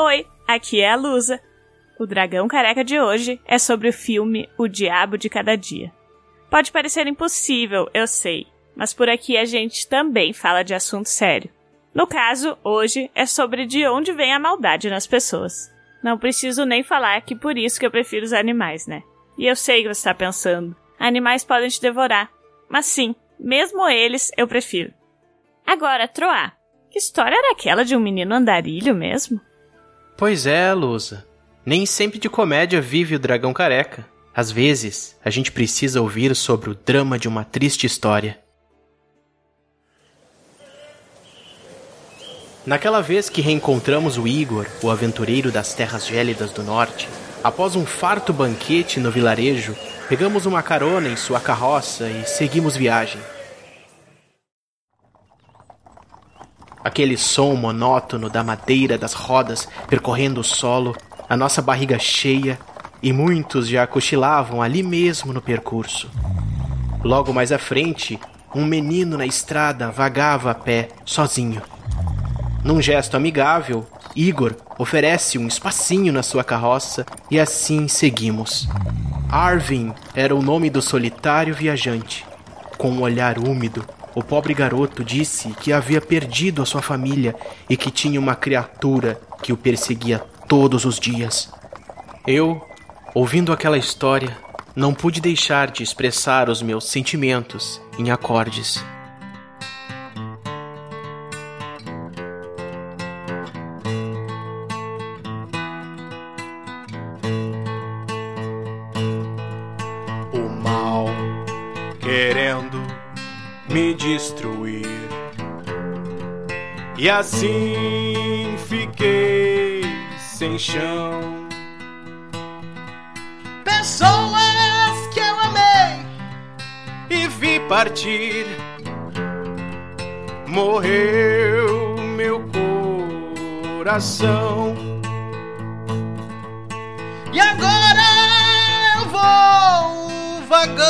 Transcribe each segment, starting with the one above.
Oi, aqui é a Lusa. O Dragão Careca de hoje é sobre o filme O Diabo de Cada Dia. Pode parecer impossível, eu sei, mas por aqui a gente também fala de assunto sério. No caso, hoje é sobre de onde vem a maldade nas pessoas. Não preciso nem falar que por isso que eu prefiro os animais, né? E eu sei que você está pensando. Animais podem te devorar. Mas sim, mesmo eles eu prefiro. Agora, Troá, que história era aquela de um menino andarilho mesmo? Pois é, Lusa. Nem sempre de comédia vive o dragão careca. Às vezes, a gente precisa ouvir sobre o drama de uma triste história. Naquela vez que reencontramos o Igor, o aventureiro das terras gélidas do norte, após um farto banquete no vilarejo, pegamos uma carona em sua carroça e seguimos viagem. Aquele som monótono da madeira das rodas percorrendo o solo, a nossa barriga cheia, e muitos já cochilavam ali mesmo no percurso. Logo mais à frente, um menino na estrada vagava a pé, sozinho. Num gesto amigável, Igor oferece um espacinho na sua carroça e assim seguimos. Arvin era o nome do solitário viajante. Com um olhar úmido, o pobre garoto disse que havia perdido a sua família e que tinha uma criatura que o perseguia todos os dias. Eu, ouvindo aquela história, não pude deixar de expressar os meus sentimentos em acordes. E assim fiquei sem chão. Pessoas que eu amei e vi partir. Morreu meu coração. E agora eu vou vagando.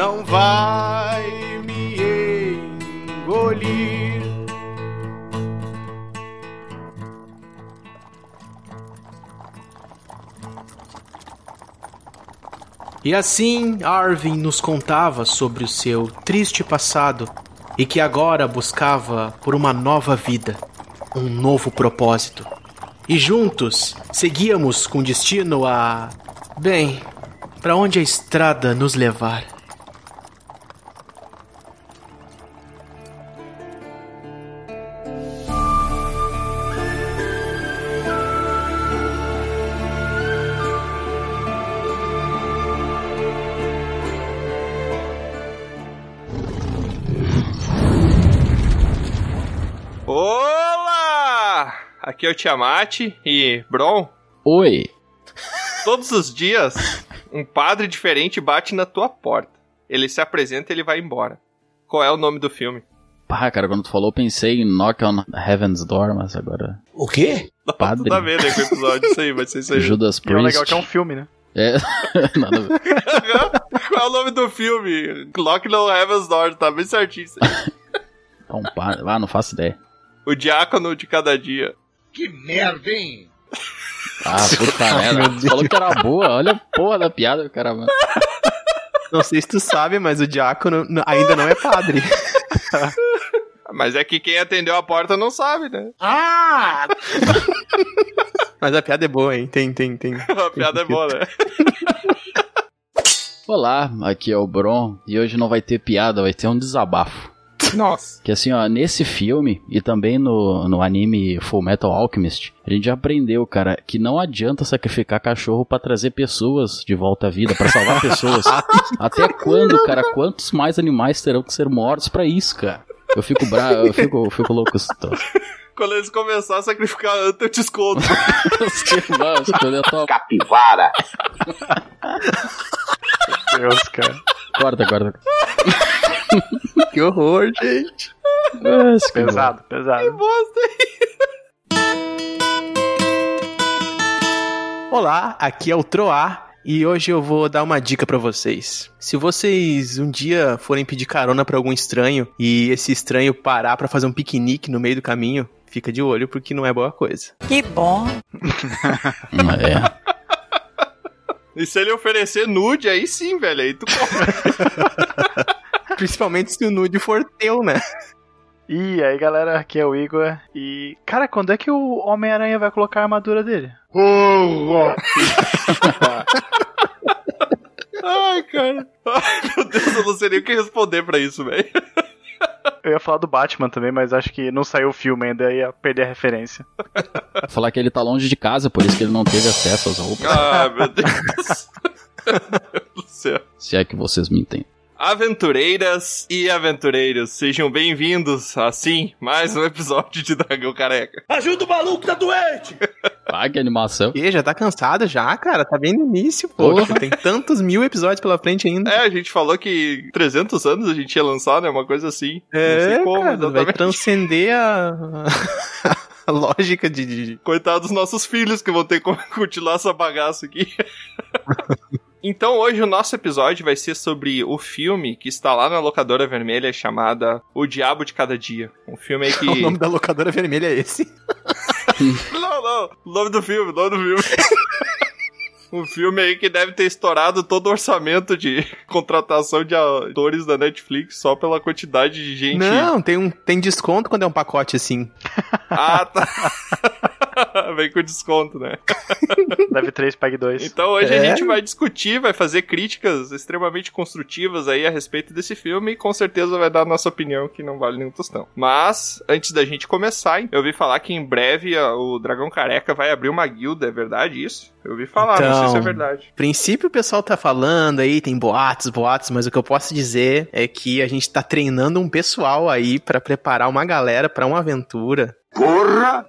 Não vai me engolir. E assim Arvin nos contava sobre o seu triste passado e que agora buscava por uma nova vida, um novo propósito. E juntos seguíamos com destino a. Bem, para onde a estrada nos levar. É o Tiamat e Bron. Oi. Todos os dias, um padre diferente bate na tua porta. Ele se apresenta e ele vai embora. Qual é o nome do filme? Pá, cara, quando tu falou, eu pensei em Knock on Heaven's Door, mas agora. O quê? Padre. Tudo a ver, né, com o episódio, isso aí, vai ser isso aí. Judas E é Priest. legal que é um filme, né? É, nada a ver. Qual é o nome do filme? Clock no Heaven's Door, tá bem certinho isso aí. Um padre. Ah, não faço ideia. O Diácono de Cada Dia. Que merda, hein? Ah, puta merda. Tu falou que era boa. Olha a porra da piada, cara, mano. Não sei se tu sabe, mas o diácono ainda não é padre. Mas é que quem atendeu a porta não sabe, né? Ah! Mas a piada é boa, hein? Tem, tem, tem. A piada é boa, né? Olá, aqui é o Bron. E hoje não vai ter piada, vai ter um desabafo. Nossa. Que assim, ó, nesse filme e também no, no anime Full Metal Alchemist, a gente já aprendeu, cara, que não adianta sacrificar cachorro pra trazer pessoas de volta à vida, pra salvar pessoas. Até quando, cara? Quantos mais animais terão que ser mortos pra isso, cara? Eu fico bravo, eu fico, eu fico louco situação. Quando eles começarem a sacrificar antes, eu te escondo. Capivara! Deus, cara. Corta, corta. Que horror, gente. Nossa, que Pesado, pesado. Bosta aí. Olá, aqui é o Troar e hoje eu vou dar uma dica pra vocês. Se vocês um dia forem pedir carona pra algum estranho e esse estranho parar pra fazer um piquenique no meio do caminho, fica de olho porque não é boa coisa. Que bom. É. E se ele oferecer nude, aí sim, velho. Aí tu compra. Principalmente se o nude for teu, né? E aí, galera, aqui é o Igor. E, cara, quando é que o Homem-Aranha vai colocar a armadura dele? Ai, cara. Ai, meu Deus, eu não sei nem o que responder pra isso, velho. Eu ia falar do Batman também, mas acho que não saiu o filme ainda, ia perder a referência. Falar que ele tá longe de casa, por isso que ele não teve acesso às roupas. Ah, meu Deus. meu Deus do céu. Se é que vocês me entendem. Aventureiras e aventureiros, sejam bem-vindos, assim, mais um episódio de Dragão Careca. Ajuda o maluco, tá doente! Ah, que animação. E já tá cansado já, cara? Tá bem no início, pô. Porra. Tem tantos mil episódios pela frente ainda. É, a gente falou que 300 anos a gente ia lançar, né? Uma coisa assim. não É, sei como, cara, vai transcender a, a lógica de, Coitados dos nossos filhos que vão ter que continuar essa bagaça aqui. Então hoje o nosso episódio vai ser sobre o filme que está lá na locadora vermelha chamada O Diabo de Cada Dia. Um filme aí que. O nome da locadora vermelha é esse. Não, não. O nome do filme, o nome do filme. Um filme aí que deve ter estourado todo o orçamento de contratação de atores da Netflix só pela quantidade de gente. Não, tem, um, tem desconto quando é um pacote assim. Ah, tá. Vem com desconto, né? Deve 3, pague 2. Então hoje a É. gente vai discutir, vai fazer críticas extremamente construtivas aí a respeito desse filme e com certeza vai dar a nossa opinião que não vale nenhum tostão. Mas, antes da gente começar, eu ouvi falar que em breve a- o Dragão Careca vai abrir uma guilda, é verdade isso? Eu ouvi falar, não sei se é Então, verdade. princípio o pessoal tá falando aí, tem boatos, boatos, mas o que eu posso dizer é que a gente tá treinando um pessoal aí pra preparar uma galera pra uma aventura. Porra!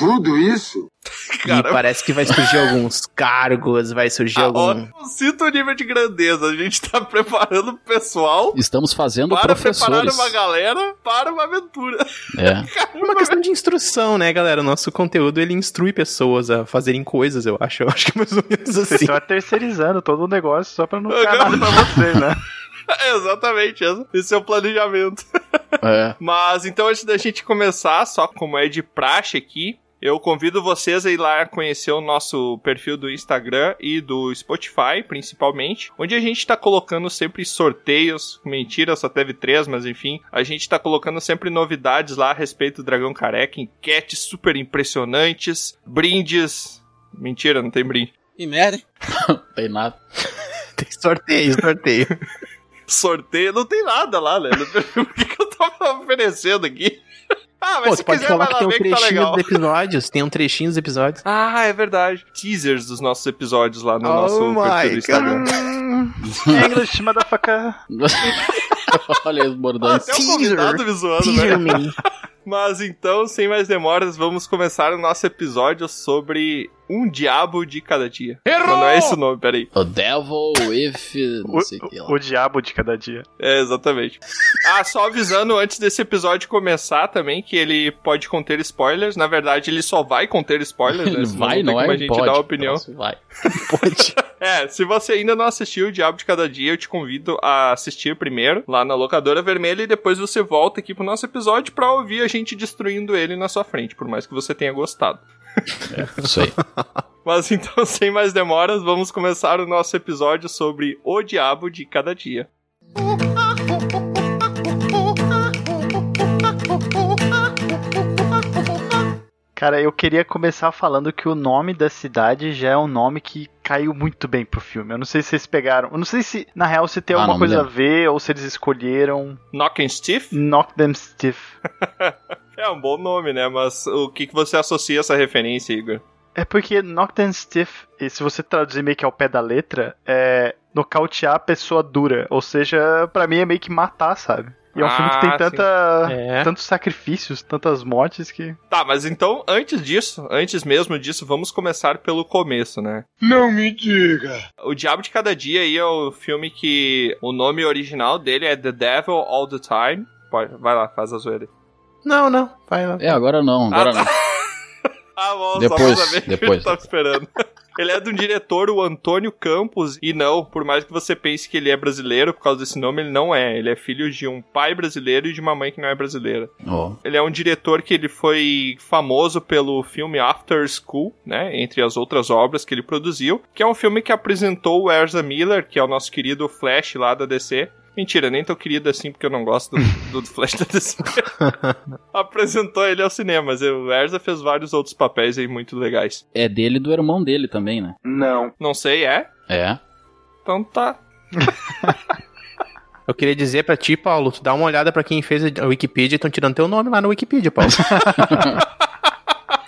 Tudo isso? Caramba. E parece que vai surgir alguns cargos, vai surgir Ah, algum. ó, sinto o nível de grandeza. A gente tá preparando o pessoal Estamos fazendo para preparar professores. uma galera para uma aventura. É. É uma questão de instrução, né, galera? O nosso conteúdo ele instrui pessoas a fazerem coisas, eu acho. Eu acho que é mais ou menos assim. estão terceirizando todo o negócio só pra não ficar nada pra vocês, né? Exatamente, esse- esse é o planejamento. É. Mas então, antes da gente começar, só como é de praxe aqui, eu convido vocês a ir lá conhecer o nosso perfil do Instagram e do Spotify, principalmente, onde a gente tá colocando sempre sorteios. Mentira, só teve três, mas enfim. A gente tá colocando sempre novidades lá a respeito do Dragão Careca, enquetes super impressionantes, brindes. Mentira, não tem brinde. Que merda. hein? Tem nada. Tem sorteio, sorteio. Sorteio, não tem nada lá, né? O que, que eu tava oferecendo aqui? Ah, mas Pô, se você pode quiser, falar que tem um tá trechinho legal. dos episódios. Tem um trechinho dos episódios. Ah, é verdade. Teasers dos nossos episódios lá no nosso oh perfil my do Instagram. English, motherfucker. Olha os bordões. Até o convidado me zoando, Teaser né? me. Mas então, sem mais demoras, vamos começar o nosso episódio sobre um diabo de cada dia. Errou! Não, não é esse o nome, peraí. O Devil with. Não O, sei o que lá. o, diabo de cada dia. É, exatamente. Ah, só avisando antes desse episódio começar também que ele pode conter spoilers. Na verdade, ele só vai conter spoilers, né? Ele Senão vai, não como é? a gente Pode. uma opinião. Nossa, Vai. Pode. É, se você ainda não assistiu o Diabo de Cada Dia, eu te convido a assistir primeiro, lá na Locadora Vermelha, e depois você volta aqui pro nosso episódio pra ouvir a gente destruindo ele na sua frente, por mais que você tenha gostado. Isso aí. Mas então, sem mais demoras, vamos começar o nosso episódio sobre o Diabo de Cada Dia. Cara, eu queria começar falando que o nome da cidade já é um nome que caiu muito bem pro filme. Eu não sei se vocês pegaram. Eu não sei se, na real, se tem Ah, alguma coisa a ver ou se eles escolheram Knock and Stiff Knock Them Stiff. é um bom nome, né? Mas o que, que você associa a essa referência, Igor? É porque Knock Them Stiff, e se você traduzir meio que ao pé da letra, é nocautear a pessoa dura. Ou seja, pra mim é meio que matar, sabe? E é um filme que Ah, tem sim. tanta, É. tantos sacrifícios, tantas mortes que. Tá, mas então, antes disso, antes mesmo disso, vamos começar pelo começo, né? Não me diga! O Diabo de Cada Dia aí é o filme que o nome original dele é The Devil All the Time. Pode, vai lá, faz a zoeira. Não, não. Vai lá. É, agora não, agora Ah, tá. não. Ah, bom, Depois, só depois. eu tava esperando. Ele é de um diretor, o Antônio Campos, e não, por mais que você pense que ele é brasileiro por causa desse nome, ele não é. Ele é filho de um pai brasileiro e de uma mãe que não é brasileira. Ó. Ele é um diretor que ele foi famoso pelo filme After School, né? Entre as outras obras que ele produziu, que é um filme que apresentou o Ezra Miller, que é o nosso querido Flash lá da DC. Mentira, nem tão querido assim, porque eu não gosto do, do Flash da DC. Apresentou ele ao cinema, mas o Erza fez vários outros papéis aí muito legais. É dele e do irmão dele também, né? Não. Não sei, é? É. Então tá. Eu queria dizer pra ti, Paulo, tu dá uma olhada pra quem fez a Wikipedia e estão tirando teu nome lá no Wikipedia, Paulo.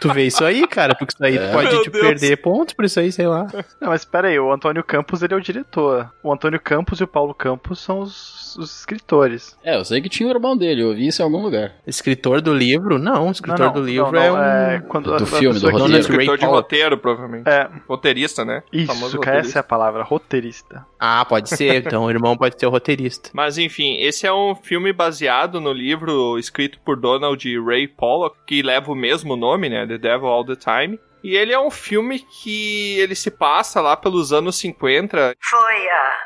tu vê isso aí, cara, porque isso aí É. pode Meu te Deus. perder pontos por isso aí, sei lá. Não, mas espera aí, o Antônio Campos ele é o diretor. O Antônio Campos e o Paulo Campos são os, os escritores. É, eu sei que tinha o irmão dele, eu ouvi isso em algum lugar. Escritor do livro? Não, o escritor Não, não, do livro não, é não, um. é quando Do a- a filme, do roteiro. Escritor Ray de roteiro, provavelmente. É, Roteirista, né? Isso, cara, essa é a palavra, roteirista. Ah, pode ser. Então o irmão pode ser o roteirista. Mas enfim, esse é um filme baseado no livro escrito por Donald Ray Pollock, que leva o mesmo nome, né? The Devil All the Time. E ele é um filme que ele se passa lá pelos anos 50. Foi há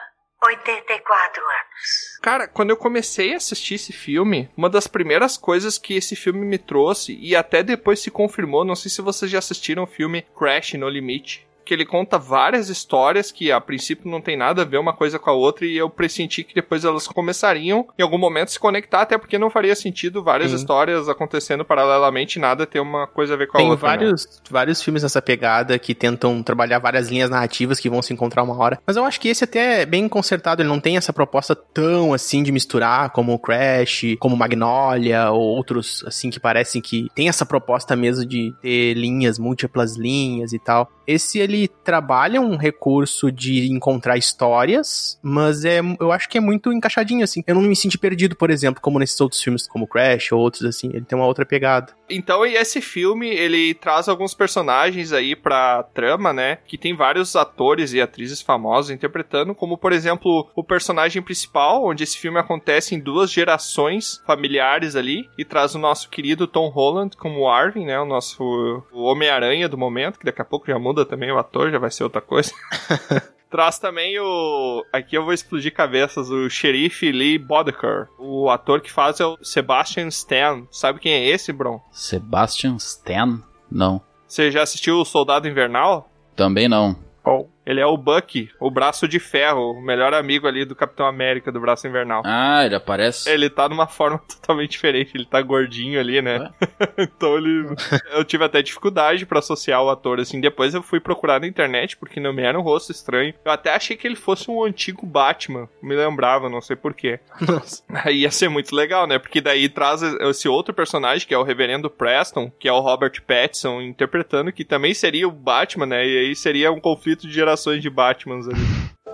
84 anos. Cara, quando eu comecei a assistir esse filme, uma das primeiras coisas que esse filme me trouxe, e até depois se confirmou, não sei se vocês já assistiram o filme Crash No Limite. Que ele conta várias histórias que a princípio não tem nada a ver uma coisa com a outra, e eu pressenti que depois elas começariam em algum momento se conectar, até porque não faria sentido várias Sim. histórias acontecendo paralelamente e nada ter uma coisa a ver com a Tem outra. né? vários, vários filmes nessa pegada que tentam trabalhar várias linhas narrativas que vão se encontrar uma hora. Mas eu acho que esse até é bem consertado, ele não tem essa proposta tão assim de misturar como o Crash, como Magnolia ou outros assim que parecem que tem essa proposta mesmo de ter linhas, múltiplas linhas e tal. Esse ele trabalha um recurso de encontrar histórias, mas é, eu acho que é muito encaixadinho assim. Eu não me senti perdido, por exemplo, como nesses outros filmes como Crash ou outros assim. Ele tem uma outra pegada. Então, esse filme, ele traz alguns personagens aí pra trama, né? Que tem vários atores e atrizes famosos interpretando, como, por exemplo, o personagem principal, onde esse filme acontece em duas gerações familiares ali, e traz o nosso querido Tom Holland como Arvin, né? O nosso Homem-Aranha do momento, que daqui a pouco já muda também o ator, já vai ser outra coisa. Traz também o. Aqui eu vou explodir cabeças, o xerife Lee Boddicker. O ator que faz é o Sebastian Stan. Sabe quem é esse, Bron? Sebastian Stan? Não. Você já assistiu o Soldado Invernal? Também não. Oh, Ele é o Bucky, o braço de ferro, o melhor amigo ali do Capitão América, do braço invernal. Ah, ele aparece. Ele tá numa forma totalmente diferente, ele tá gordinho ali, né? então ele. Eu tive até dificuldade pra associar o ator, assim. Depois eu fui procurar na internet, porque não me era um rosto estranho. Eu até achei que ele fosse um antigo Batman. Me lembrava, não sei porquê. Nossa. Aí ia ser muito legal, né? Porque daí traz esse outro personagem, que é o Reverendo Preston, que é o Robert Pattinson interpretando, que também seria o Batman, né? E aí seria um conflito de gerações de Batmans ali.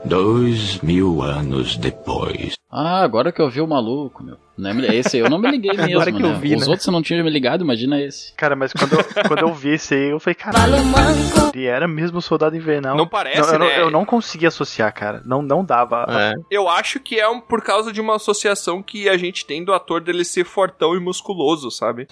Dois mil anos depois. Ah, agora que eu vi o maluco, meu. Não é, me- esse aí eu não me liguei mesmo, Agora que eu né? vi, Os né? outros eu não tinha me ligado, imagina esse. cara, mas quando eu, quando eu vi esse aí, eu falei, caralho, ele era mesmo o Soldado Invernal. Não parece, eu, não- né? eu não conseguia associar, cara. Não, não dava. É. Eu acho que é um, por causa de uma associação que a gente tem do ator dele ser fortão e musculoso, sabe?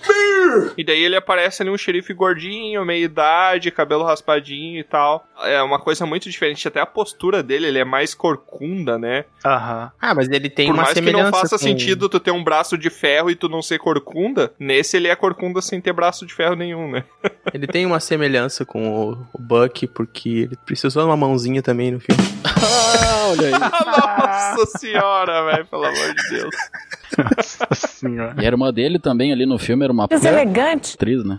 E daí ele aparece ali um xerife gordinho, meia idade, cabelo raspadinho e tal. É uma coisa muito diferente. Até a postura dele, ele é mais corcunda, né? Aham. Ah, mas ele tem Por uma mais que semelhança não faça com- sentido tu ter um braço de ferro e tu não ser corcunda, nesse ele é corcunda sem ter braço de ferro nenhum, né? Ele tem uma semelhança com o, o Buck, porque ele precisou de uma mãozinha também no filme. Ah, olha aí. Nossa senhora, velho, pelo amor de Deus. Nossa senhora. E a irmã dele também ali no filme era uma puta Deselegante. atriz, né?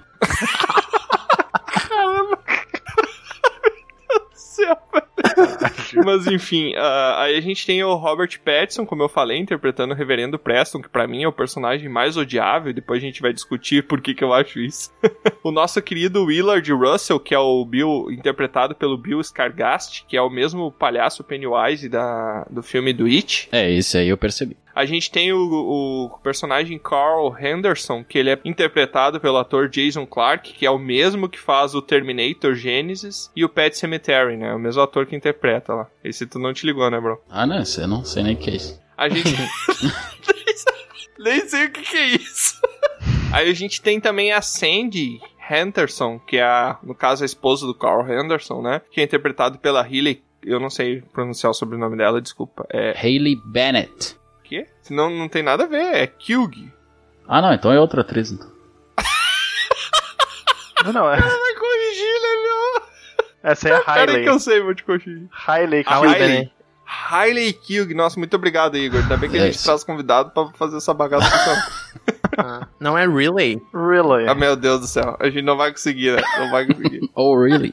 céu, velho. Mas enfim, ah, aí a gente tem o Robert Pattinson, como eu falei, interpretando o Reverendo Preston, que pra mim é o personagem mais odiável, depois a gente vai discutir por que que eu acho isso. o nosso querido Willard Russell, que é o Bill, interpretado pelo Bill Scargast, que é o mesmo palhaço Pennywise da, do filme do It. É, esse aí eu percebi. A gente tem o, o personagem Carl Henderson, que ele é interpretado pelo ator Jason Clarke, que é o mesmo que faz o Terminator Genesis e o Pet Cemetery, né? O mesmo ator que interpreta lá. Esse tu não te ligou, né, bro? Ah, não, você não sei nem o que é isso. A gente. Nem sei o que, que é isso. Aí a gente tem também a Sandy Henderson, que é, a, no caso, a esposa do Carl Henderson, né? Que é interpretado pela Hayley. Eu não sei pronunciar o sobrenome dela, desculpa. É. Hayley Bennett. Quê? Senão não tem nada a ver, é Kilg. Ah, não, então é outra atriz. Então. Não, não, é. Vai corrigir, né, meu? Essa é a Peraí Hailey. que eu sei, vou te corrigir. Hailey, A Hailey. Hailey. Kilg. Nossa, muito obrigado, Igor. Ainda bem que a gente Yes. traz convidado pra fazer essa bagaça funcionar. Não é really? Really? ah, meu Deus do céu. A gente não vai conseguir, né? Não vai conseguir. Oh, really?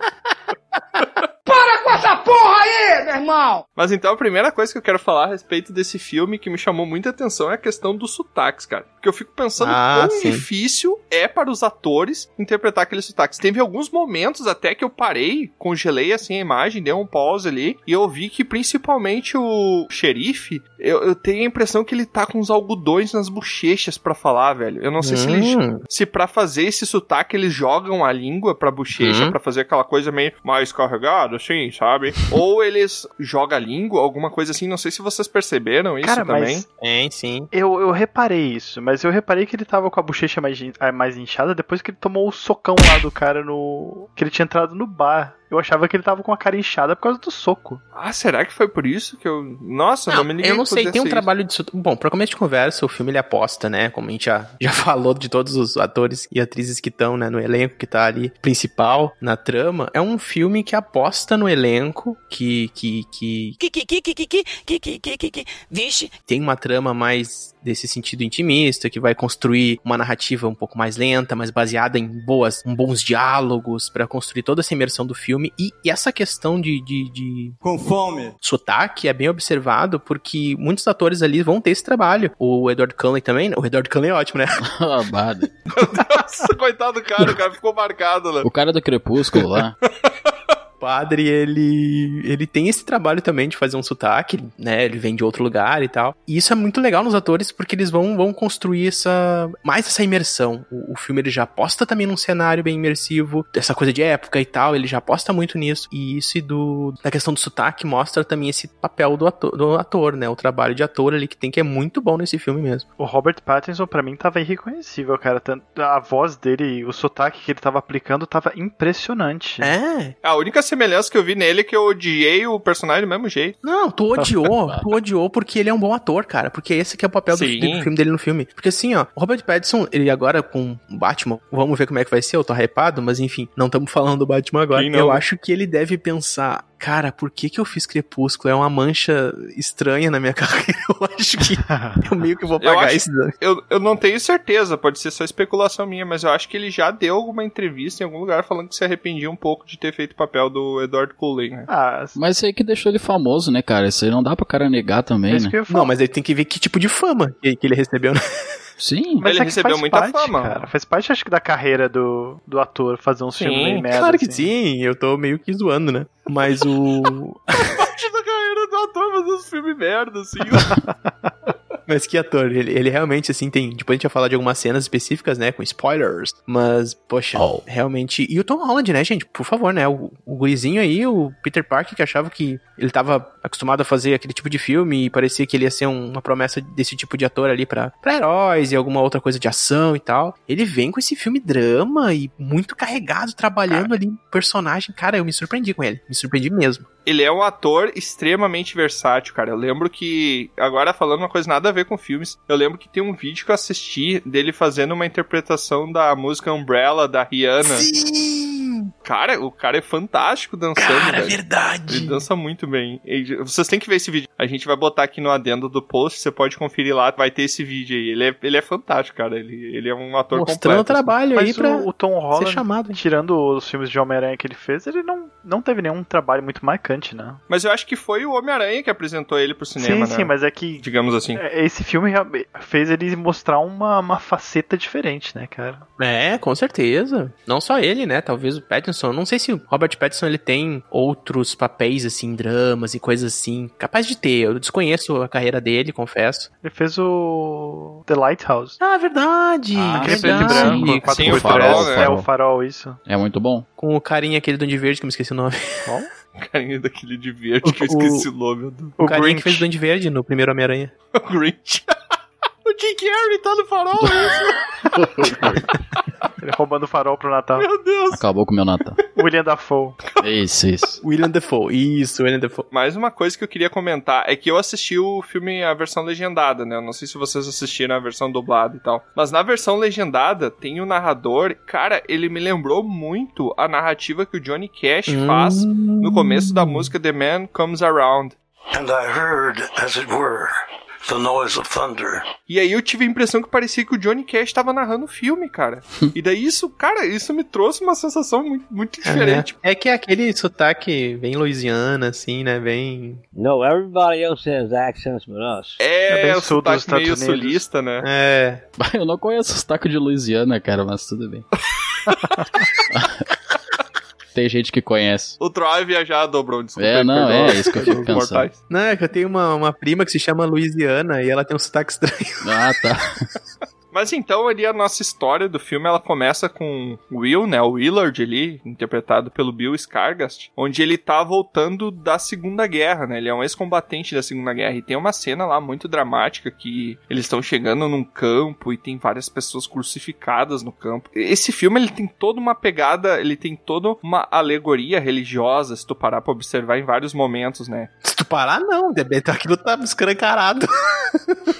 Mas então a primeira coisa que eu quero falar a respeito desse filme que me chamou muita atenção é a questão dos sotaques, cara. Porque eu fico pensando Ah, quão sim. difícil é para os atores interpretar aqueles sotaques. Teve alguns momentos até que eu parei, congelei assim a imagem, dei um pause ali, e eu vi que principalmente o xerife, eu, eu tenho a impressão que ele tá com uns algodões nas bochechas pra falar, velho. Eu não sei se ele Hum. se pra fazer esse sotaque eles jogam a língua pra bochecha, Uhum. pra fazer aquela coisa meio mais carregada, assim, sabe? Ou eles jogam a língua, alguma coisa assim. Não sei se vocês perceberam isso Cara, também. mas Tem, sim. eu, eu reparei isso, mas eu reparei que ele tava com a bochecha mais, mais inchada depois que ele tomou o socão lá do cara no. que ele tinha entrado no bar. Eu achava que ele tava com a cara inchada por causa do soco. Ah, será que foi por isso que eu. Nossa, não, Não, me liguei eu não sei, tem um pudesse trabalho de. sot- Bom, pra começo de conversa, o filme ele aposta, né? Como a gente já, já falou de todos os atores e atrizes que estão, né, no elenco que tá ali principal na trama. É um filme que aposta no elenco, que, que, que Que, que, que, que, que, que, que, que, que, vixe, tem uma trama mais desse sentido intimista, que vai construir uma narrativa um pouco mais lenta, mas baseada em boas, em bons diálogos, pra construir toda essa imersão do filme. E, e essa questão de, de, de Com fome. sotaque é bem observado, porque muitos atores ali vão ter esse trabalho. O Edward Cullen também, o Edward Cullen é ótimo, né? Bada. Nossa, coitado do cara, o cara ficou marcado, né? O cara do Crepúsculo lá. O padre, ele, ele tem esse trabalho também de fazer um sotaque, né? Ele vem de outro lugar e tal. E isso é muito legal nos atores, porque eles vão, vão construir essa mais essa imersão. O, o filme ele já aposta também num cenário bem imersivo, essa coisa de época e tal, ele já aposta muito nisso. E isso e do da questão do sotaque mostra também esse papel do ator, do ator, né? O trabalho de ator ali que tem que é muito bom nesse filme mesmo. O Robert Pattinson, pra mim, tava irreconhecível, cara. Tanto- A voz dele, o sotaque que ele tava aplicando, tava impressionante. É. A única semelhança que eu vi nele é que eu odiei o personagem do mesmo jeito. Não, tu odiou, tu odiou porque ele é um bom ator, cara. Porque esse que é o papel do, do filme dele no filme. Porque assim, ó, o Robert Pattinson, ele agora com o Batman, vamos ver como é que vai ser, eu tô hypado, mas enfim, não estamos falando do Batman agora. Eu acho que ele deve pensar, cara, por que que eu fiz Crepúsculo? É uma mancha estranha na minha carreira. Eu acho que eu meio que vou pagar dano. Eu, eu não tenho certeza, pode ser só especulação minha, mas eu acho que ele já deu alguma entrevista em algum lugar falando que se arrependia um pouco de ter feito o papel do Edward Cullen, né? Ah, Mas isso aí que deixou ele famoso, né, cara? Isso aí não dá pro cara negar é também, isso né? Não, mas ele tem que ver que tipo de fama que, que ele recebeu, né? Sim. Mas Ele é recebeu faz muita parte, fama. Cara. Faz parte, acho que, da carreira do, do ator fazer um Sim, filme meio merda. claro que assim. sim, eu tô meio que zoando, né? Mas o. Parte da carreira do ator fazer uns filmes merda, assim. Mas que ator, ele, ele realmente, assim, tem. Depois a gente vai falar de algumas cenas específicas, né? Com spoilers. Mas, poxa, Oh. realmente. E o Tom Holland, né, gente? Por favor, né? O, o gurizinho aí, o Peter Parker, que achava que ele tava acostumado a fazer aquele tipo de filme e parecia que ele ia ser um- uma promessa desse tipo de ator ali pra, pra heróis e alguma outra coisa de ação e tal. Ele vem com esse filme drama e muito carregado, trabalhando ali um personagem. Cara, eu me surpreendi com ele. Me surpreendi mesmo. ele é um ator extremamente versátil, cara. Eu lembro que, agora falando uma coisa nada a ver com filmes, eu lembro que tem um vídeo que eu assisti dele fazendo uma interpretação da música Umbrella da Rihanna. Sim! Cara, o cara é fantástico dançando, Cara, velho. verdade. Ele dança muito bem. E Vocês têm que ver esse vídeo. A gente vai botar aqui no adendo do post, você pode conferir lá, vai ter esse vídeo aí. Ele é, ele é fantástico, cara. Ele, ele é um ator Mostrando o completo. assim. trabalho aí Mas pra o, o Tom Holland, ser chamado. tirando os filmes de Homem-Aranha que ele fez, ele não, não teve nenhum trabalho muito marcante, né? Mas eu acho que foi o Homem-Aranha que apresentou ele pro cinema, sim, né? sim, mas é que Digamos assim. é, esse filme fez ele mostrar uma, uma faceta diferente, né, cara? É, com certeza. Não só ele, né? Talvez o Pattinson. Não sei se o Robert Pattinson ele tem outros papéis, assim, dramas e coisas assim. Capaz de ter. Eu desconheço a carreira dele, confesso. Ele fez o The Lighthouse. Ah, verdade. Ah, Aquele sim, preto e branco, sim, quatro sim, o farol, né? É, o farol, isso. É muito bom. Com o carinha aquele do Duende Verde, que eu me esqueci o nome. Carinha daquele de verde que eu O- esqueci o nome do O, O carinha que Grinch. fez o Duende Verde no primeiro Homem-Aranha. Grinch. O Jim Carrey tá no farol, é isso? Ele roubando farol pro Natal. Meu Deus. Acabou com o meu Natal. William Dafoe. Isso, isso. William Defoe. Isso, William Defoe. Mais uma coisa que eu queria comentar é que eu assisti o filme a versão legendada, né? Eu não sei se vocês assistiram a versão dublada e tal. Mas na versão legendada tem o narrador. Cara, ele me lembrou muito a narrativa que o Johnny Cash faz no começo da música The Man Comes Around. And I heard, as it were, the noise of thunder. E aí eu tive a impressão que parecia que o Johnny Cash tava narrando o filme, cara. e daí isso, cara, isso me trouxe uma sensação muito, muito diferente. É. é que é aquele sotaque bem Louisiana, assim, né? Bem. No, everybody else has accents but us. É, É bem o sotaque meio Unidos. sulista, né? É. Eu não conheço o sotaque de Louisiana, cara, mas tudo bem. Tem gente que conhece. O Troy viajar dobrou, desculpa. É, não, perdão, é isso que eu fico pensando. mortais. Não, é que eu tenho uma, uma prima que se chama Louisiana e ela tem um sotaque estranho. Ah, tá. Mas então ali a nossa história do filme ela começa com o Will, né, o Willard ali, interpretado pelo Bill Scargast, onde ele tá voltando da Segunda Guerra, né? Ele é um ex-combatente da Segunda Guerra e tem uma cena lá muito dramática que eles estão chegando num campo e tem várias pessoas crucificadas no campo. Esse filme ele tem toda uma pegada, ele tem toda uma alegoria religiosa, se tu parar pra observar em vários momentos, né? Se tu parar, não. Aquilo tá escancarado.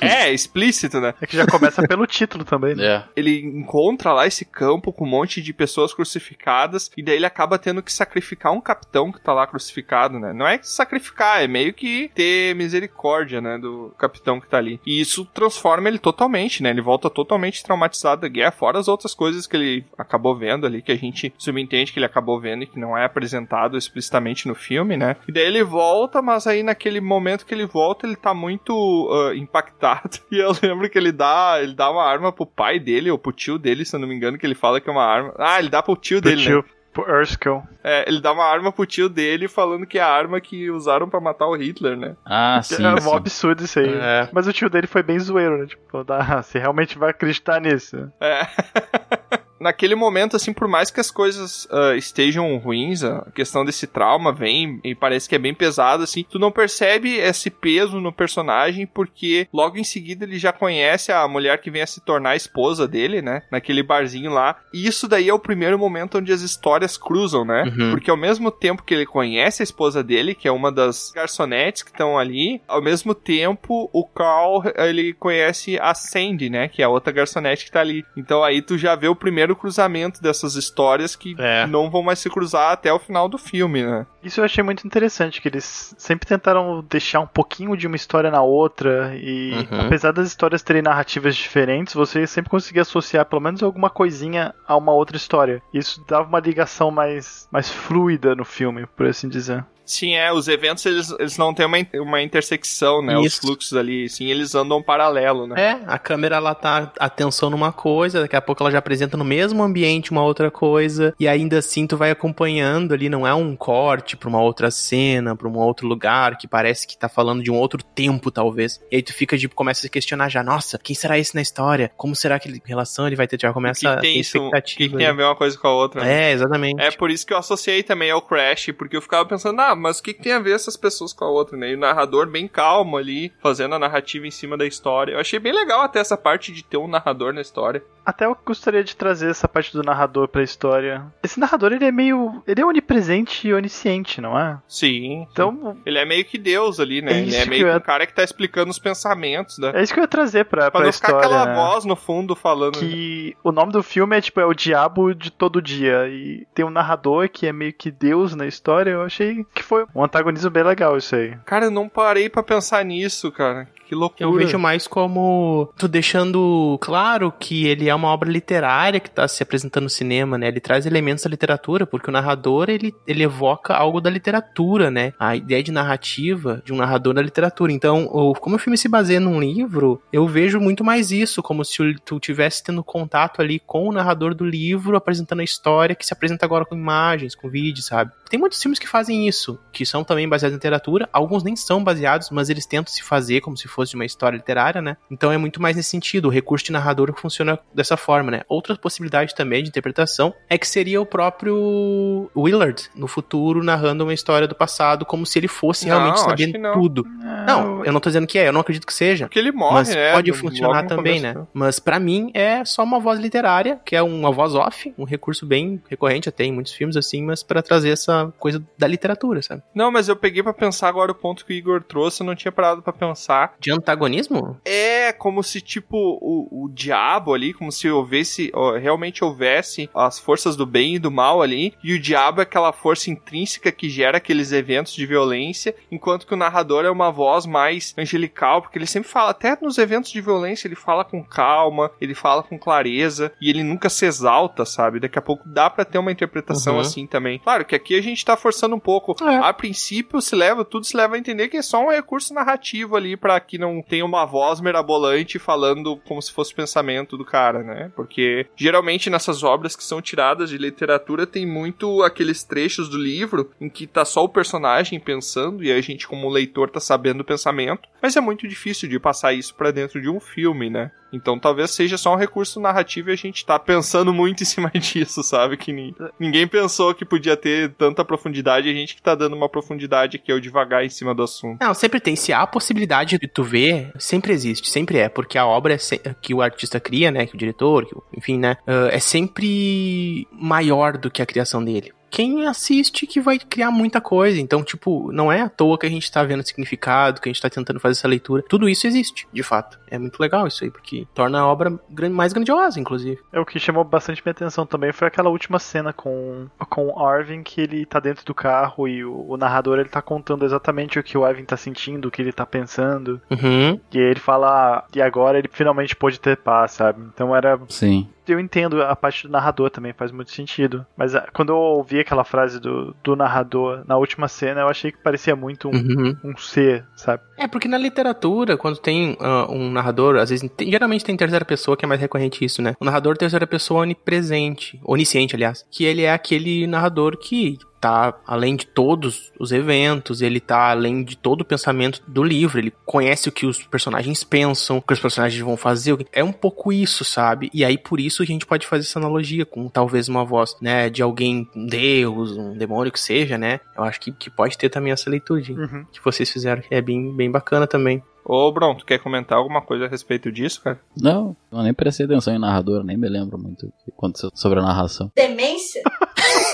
É, explícito, né? É que já começa pelo título também, né? É. ele encontra lá esse campo com um monte de pessoas crucificadas e daí ele acaba tendo que sacrificar um capitão que tá lá crucificado, né? Não é sacrificar, é meio que ter misericórdia, né, do capitão que tá ali. E isso transforma ele totalmente, né? Ele volta totalmente traumatizado da guerra, fora as outras coisas que ele acabou vendo ali, que a gente subentende que ele acabou vendo e que não é apresentado explicitamente no filme, né? E daí ele volta, mas aí naquele momento que ele volta, ele tá muito ah, impactado. E eu lembro que ele dá, ele dá uma arma pro pai dele, ou pro tio dele, se eu não me engano, que ele fala que é uma arma. Ah, ele dá pro tio Pro dele, tio, né? pro Erskine. É, ele dá uma arma pro tio dele falando que é a arma que usaram pra matar o Hitler, né? Ah, sim. é mó sim. absurdo isso aí. É. Mas o tio dele foi bem zoeiro, né? Tipo, dá, você realmente vai acreditar nisso. É. Naquele momento, assim, por mais que as coisas ah, estejam ruins, a questão desse trauma vem e parece que é bem pesado, assim, tu não percebe esse peso no personagem porque logo em seguida ele já conhece a mulher que vem a se tornar a esposa dele, né? Naquele barzinho lá. E isso daí é o primeiro momento onde as histórias cruzam, né? Uhum. Porque ao mesmo tempo que ele conhece a esposa dele, que é uma das garçonetes que estão ali, ao mesmo tempo o Carl, ele conhece a Sandy, né? Que é a outra garçonete que tá ali. Então aí tu já vê o primeiro cruzamento dessas histórias que É. não vão mais se cruzar até o final do filme, né? Isso eu achei muito interessante, que eles sempre tentaram deixar um pouquinho de uma história na outra, e Uhum. apesar das histórias terem narrativas diferentes, você sempre conseguia associar pelo menos alguma coisinha a uma outra história. Isso dava uma ligação mais, mais fluida no filme, por assim dizer. Sim, é, os eventos eles, eles não têm uma, uma intersecção, né? Os Isso. fluxos ali, sim, eles andam paralelo, né? É, a câmera ela tá atenção numa coisa, daqui a pouco ela já apresenta no mesmo ambiente uma outra coisa, e ainda assim tu vai acompanhando ali, não é um corte pra uma outra cena, pra um outro lugar, que parece que tá falando de um outro tempo, talvez. E aí tu fica, tipo, começa a se questionar já, nossa, quem será esse na história? Como será que ele- relação ele vai ter? Já começa que, a que tem ter isso? O expectativa. que, que tem a ver uma coisa com a outra? né? É, exatamente. É por isso que eu associei também ao Crash, porque eu ficava pensando, ah, mas o que, que tem a ver essas pessoas com a outra, né? E o narrador bem calmo ali, fazendo a narrativa em cima da história. Eu achei bem legal até essa parte de ter um narrador na história. Até eu gostaria de trazer essa parte do narrador pra história. Esse narrador, ele é meio. Ele é onipresente e onisciente, não é? Sim. Então, Ele é meio que Deus ali, né? É Ele é que meio eu que ia- um cara que tá explicando os pensamentos, né? é isso que eu ia trazer pra, Pra pra não ficar história. aquela né? voz no fundo falando. que o nome do filme é tipo é o diabo de todo dia e tem um narrador que é meio que Deus na história. Eu achei que foi um antagonismo bem legal isso aí. Cara, eu não parei pra pensar nisso, cara. Que loucura. Eu vejo mais como tu deixando claro que ele é uma obra literária que tá se apresentando no cinema, né? Ele traz elementos da literatura, porque o narrador, ele, ele evoca algo da literatura, né? A ideia de narrativa de um narrador da literatura. Então, como o filme se baseia num livro, eu vejo muito mais isso, como se tu tivesse tendo contato ali com o narrador do livro, apresentando a história, que se apresenta agora com imagens, com vídeos, sabe? Tem muitos filmes que fazem isso, que são também baseados em literatura. Alguns nem são baseados, mas eles tentam se fazer como se fosse uma história literária, né? Então é muito mais nesse sentido. O recurso de narrador funciona dessa forma, né? Outra possibilidade também de interpretação é que seria o próprio Willard no futuro narrando uma história do passado como se ele fosse Não, realmente sabendo não. tudo. Não, eu não tô dizendo que é, eu não acredito que seja. Porque ele morre, Mas né? pode funcionar também, começo. né? Mas pra mim é só uma voz literária, que é uma voz off, um recurso bem recorrente até em muitos filmes assim, mas pra trazer essa coisa da literatura, sabe? Não, mas eu peguei pra pensar agora o ponto que o Igor trouxe, eu não tinha parado pra pensar. De antagonismo? É como se, tipo, o, o diabo ali, como se houvesse, realmente houvesse as forças do bem e do mal ali, e o diabo é aquela força intrínseca que gera aqueles eventos de violência, enquanto que o narrador é uma voz mais angelical, porque ele sempre fala, até nos eventos de violência, ele fala com calma, ele fala com clareza, e ele nunca se exalta, sabe? Daqui a pouco dá pra ter uma interpretação Uhum. assim também. Claro que aqui a gente tá forçando um pouco. É. A princípio, se leva, tudo se leva a entender que é só um recurso narrativo ali pra que não tenha uma voz mirabolante falando como se fosse o pensamento do cara, né? Porque geralmente nessas obras que são tiradas de literatura tem muito aqueles trechos do livro em que tá só o personagem pensando e a gente como leitor tá sabendo o pensamento, mas é muito difícil de passar isso pra dentro de um filme, né? Então talvez seja só um recurso narrativo e a gente tá pensando muito em cima disso, sabe? Que ni- ninguém pensou que podia ter tanta profundidade, e a gente que tá dando uma profundidade aqui ao devagar em cima do assunto. Não, sempre tem. Se há a possibilidade de tu ver, sempre existe, sempre é. Porque a obra é que o artista cria, né? Que o diretor, que o- enfim, né? ah, é sempre maior do que a criação dele. Quem assiste que vai criar muita coisa. Então, tipo, não é à toa que a gente tá vendo significado, que a gente tá tentando fazer essa leitura. Tudo isso existe, de fato. É muito legal isso aí, porque torna a obra mais grandiosa, inclusive. É o que chamou bastante minha atenção também foi aquela última cena com, com o Arvin, que ele tá dentro do carro e o, o narrador ele tá contando exatamente o que o Arvin tá sentindo, o que ele tá pensando. Uhum. E aí ele fala, ah, e agora ele finalmente pôde ter paz, sabe? Então era. Sim. Eu entendo a parte do narrador também, faz muito sentido. Mas ah, quando eu ouvi aquela frase do, do narrador na última cena, eu achei que parecia muito um, Uhum. um ser, sabe? É, porque na literatura, quando tem ah, um narrador, às vezes, tem- geralmente tem terceira pessoa, que é mais recorrente isso, né? O narrador terceira pessoa onipresente, onisciente, aliás, que ele é aquele narrador que tá além de todos os eventos, ele tá além de todo o pensamento do livro, ele conhece o que os personagens pensam, o que os personagens vão fazer, o que- é um pouco isso, sabe? E aí por isso a gente pode fazer essa analogia com talvez uma voz, né, de alguém, um deus, um demônio que seja, né? Eu acho que, que pode ter também essa leitura Uhum. que vocês fizeram, que é bem, bem bacana também. Ô, Bron, tu quer comentar alguma coisa a respeito disso, cara? Não, eu nem prestei atenção em narrador, nem me lembro muito o que aconteceu sobre a narração. Demência?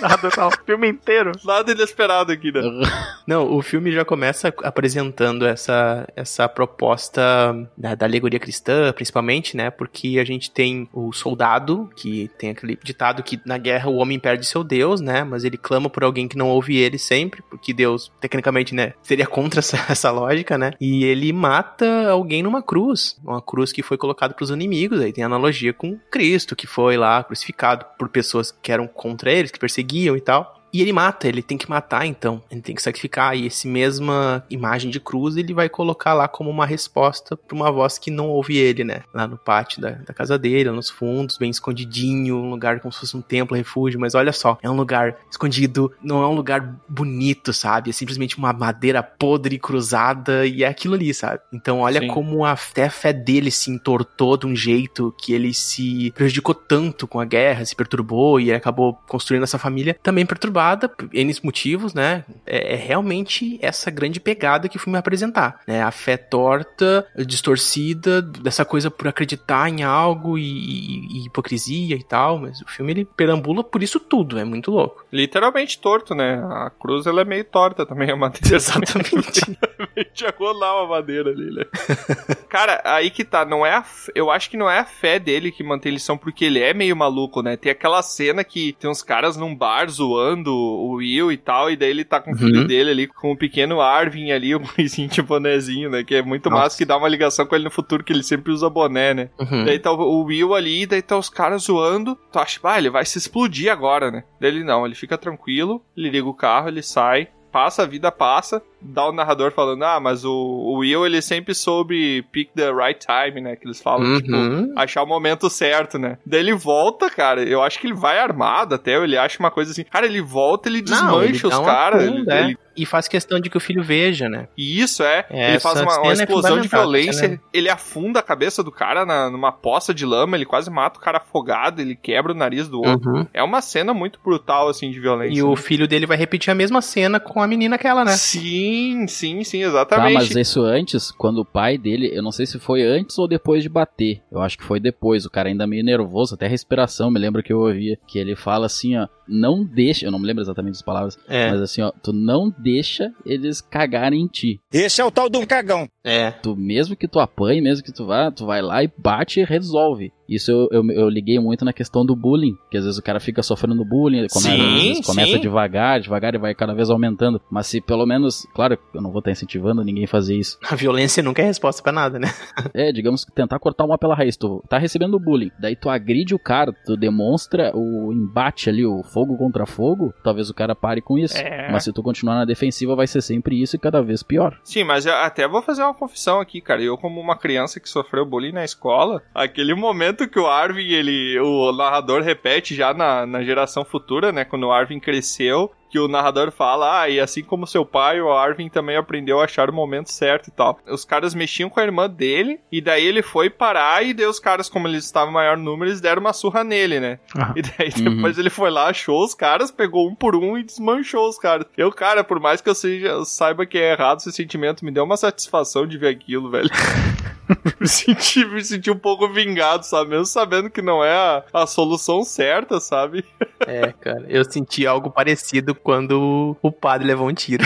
O narrador fala o filme inteiro. Nada inesperado aqui, né? Não, o filme já começa apresentando essa, essa proposta da, da alegoria cristã, principalmente, né? Porque a gente tem o soldado, que tem aquele ditado que na guerra o homem perde seu Deus, né? Mas ele clama por alguém que não ouve ele sempre, porque Deus, tecnicamente, né? Seria contra essa, essa lógica, né? E ele mata alguém numa cruz, uma cruz que foi colocada para os inimigos. Aí tem analogia com Cristo, que foi lá crucificado por pessoas que eram contra eles, que perseguiam e tal. E ele mata, ele tem que matar então, ele tem que sacrificar. E esse mesma imagem de cruz ele vai colocar lá como uma resposta pra uma voz que não ouve ele, né? Lá no pátio da, da casa dele, nos fundos, bem escondidinho, um lugar como se fosse um templo, refúgio. Mas olha só, é um lugar escondido, não é um lugar bonito, sabe? É simplesmente uma madeira podre cruzada e é aquilo ali, sabe? Então olha Sim. como a, até a fé dele se entortou de um jeito que ele se prejudicou tanto com a guerra, se perturbou e acabou construindo essa família também perturbada, por N motivos, né? É, é realmente essa grande pegada que o filme apresentar, né? A fé torta, distorcida, dessa coisa por acreditar em algo e, e- e hipocrisia e tal, mas o filme ele perambula por isso tudo, é muito louco. Literalmente torto, né? A cruz ela é meio torta também, a madeira. Exatamente. Já rolar uma madeira ali, né? Cara, aí que tá, não é a, eu acho que não é a fé dele que mantém lição, porque ele é meio maluco, né? Tem aquela cena que tem uns caras num bar zoando o Will e tal, e daí ele tá com o filho Uhum. dele ali, com o pequeno Arvin ali, o gurizinho de bonezinho, né? Que é muito Nossa. massa, que dá uma ligação com ele no futuro, que ele sempre usa boné, né? Uhum. Daí tá o o Will ali, daí tá os caras zoando. Tu acha, ah, ele vai se explodir agora, né? Daí ele não, ele fica tranquilo, ele liga o carro, ele sai, passa, a vida passa. Dá o narrador falando, ah, mas o, o Will, ele sempre soube pick the right time, né? Que eles falam, Uhum. tipo, achar o momento certo, né? Daí ele volta, cara, eu acho que ele vai armado até, ele acha uma coisa assim. Cara, ele volta, ele Não, ele desmancha os caras. Ele, é. ele- E faz questão de que o filho veja, né? E isso é, É, ele faz uma, uma é explosão de fundamental, violência, cena ele afunda a cabeça do cara na- numa poça de lama, ele quase mata o cara afogado, ele quebra o nariz do outro. Uhum. É uma cena muito brutal, assim, de violência. E o né? filho dele vai repetir a mesma cena com a menina aquela, né? Sim, sim, sim, Tá, exatamente. mas isso antes, quando o pai dele, eu não sei se foi antes ou depois de bater. Eu acho que foi depois. O cara ainda meio nervoso, até a respiração, me lembro que eu ouvia. Que ele fala assim, ó, não deixa, eu não me lembro exatamente as palavras, É. mas assim, ó, tu não deixa eles cagarem em ti. Esse é o tal do cagão. É. Tu, mesmo que tu apanhe, mesmo que tu vá, tu vai lá e bate e resolve. Isso eu, eu, eu liguei muito na questão do bullying, que às vezes o cara fica sofrendo bullying, ele começa, Sim, às vezes começa sim. devagar, devagar e vai cada vez aumentando. Mas se pelo menos, claro, eu não vou estar incentivando ninguém a fazer isso. A violência nunca é resposta pra nada, né? É, digamos que tentar cortar uma pela raiz. Tu tá recebendo bullying, daí tu agride o cara, tu demonstra o embate ali, o fogo contra fogo, talvez o cara pare com isso. É. Mas se tu continuar na defensiva, vai ser sempre isso e cada vez pior. Sim, mas eu até vou fazer uma confissão aqui, cara. Eu, como uma criança que sofreu bullying na escola, aquele momento que o Arvin, ele. O narrador repete já na, na geração futura, né? Quando o Arvin cresceu. Que o narrador fala, ah, e assim como seu pai, o Arvin também aprendeu a achar o momento certo e tal. Os caras mexiam com a irmã dele, e daí ele foi parar, e daí os caras, como eles estavam em maior número, eles deram uma surra nele, né? Ah. E daí Uhum. depois ele foi lá, achou os caras, pegou um por um e desmanchou os caras. Eu, cara, por mais que eu seja, eu saiba que é errado esse sentimento, me deu uma satisfação de ver aquilo, velho. me, senti, me senti um pouco vingado, sabe? Mesmo sabendo que não é a, a solução certa, sabe? É, cara. Eu senti algo parecido quando o padre levou um tiro.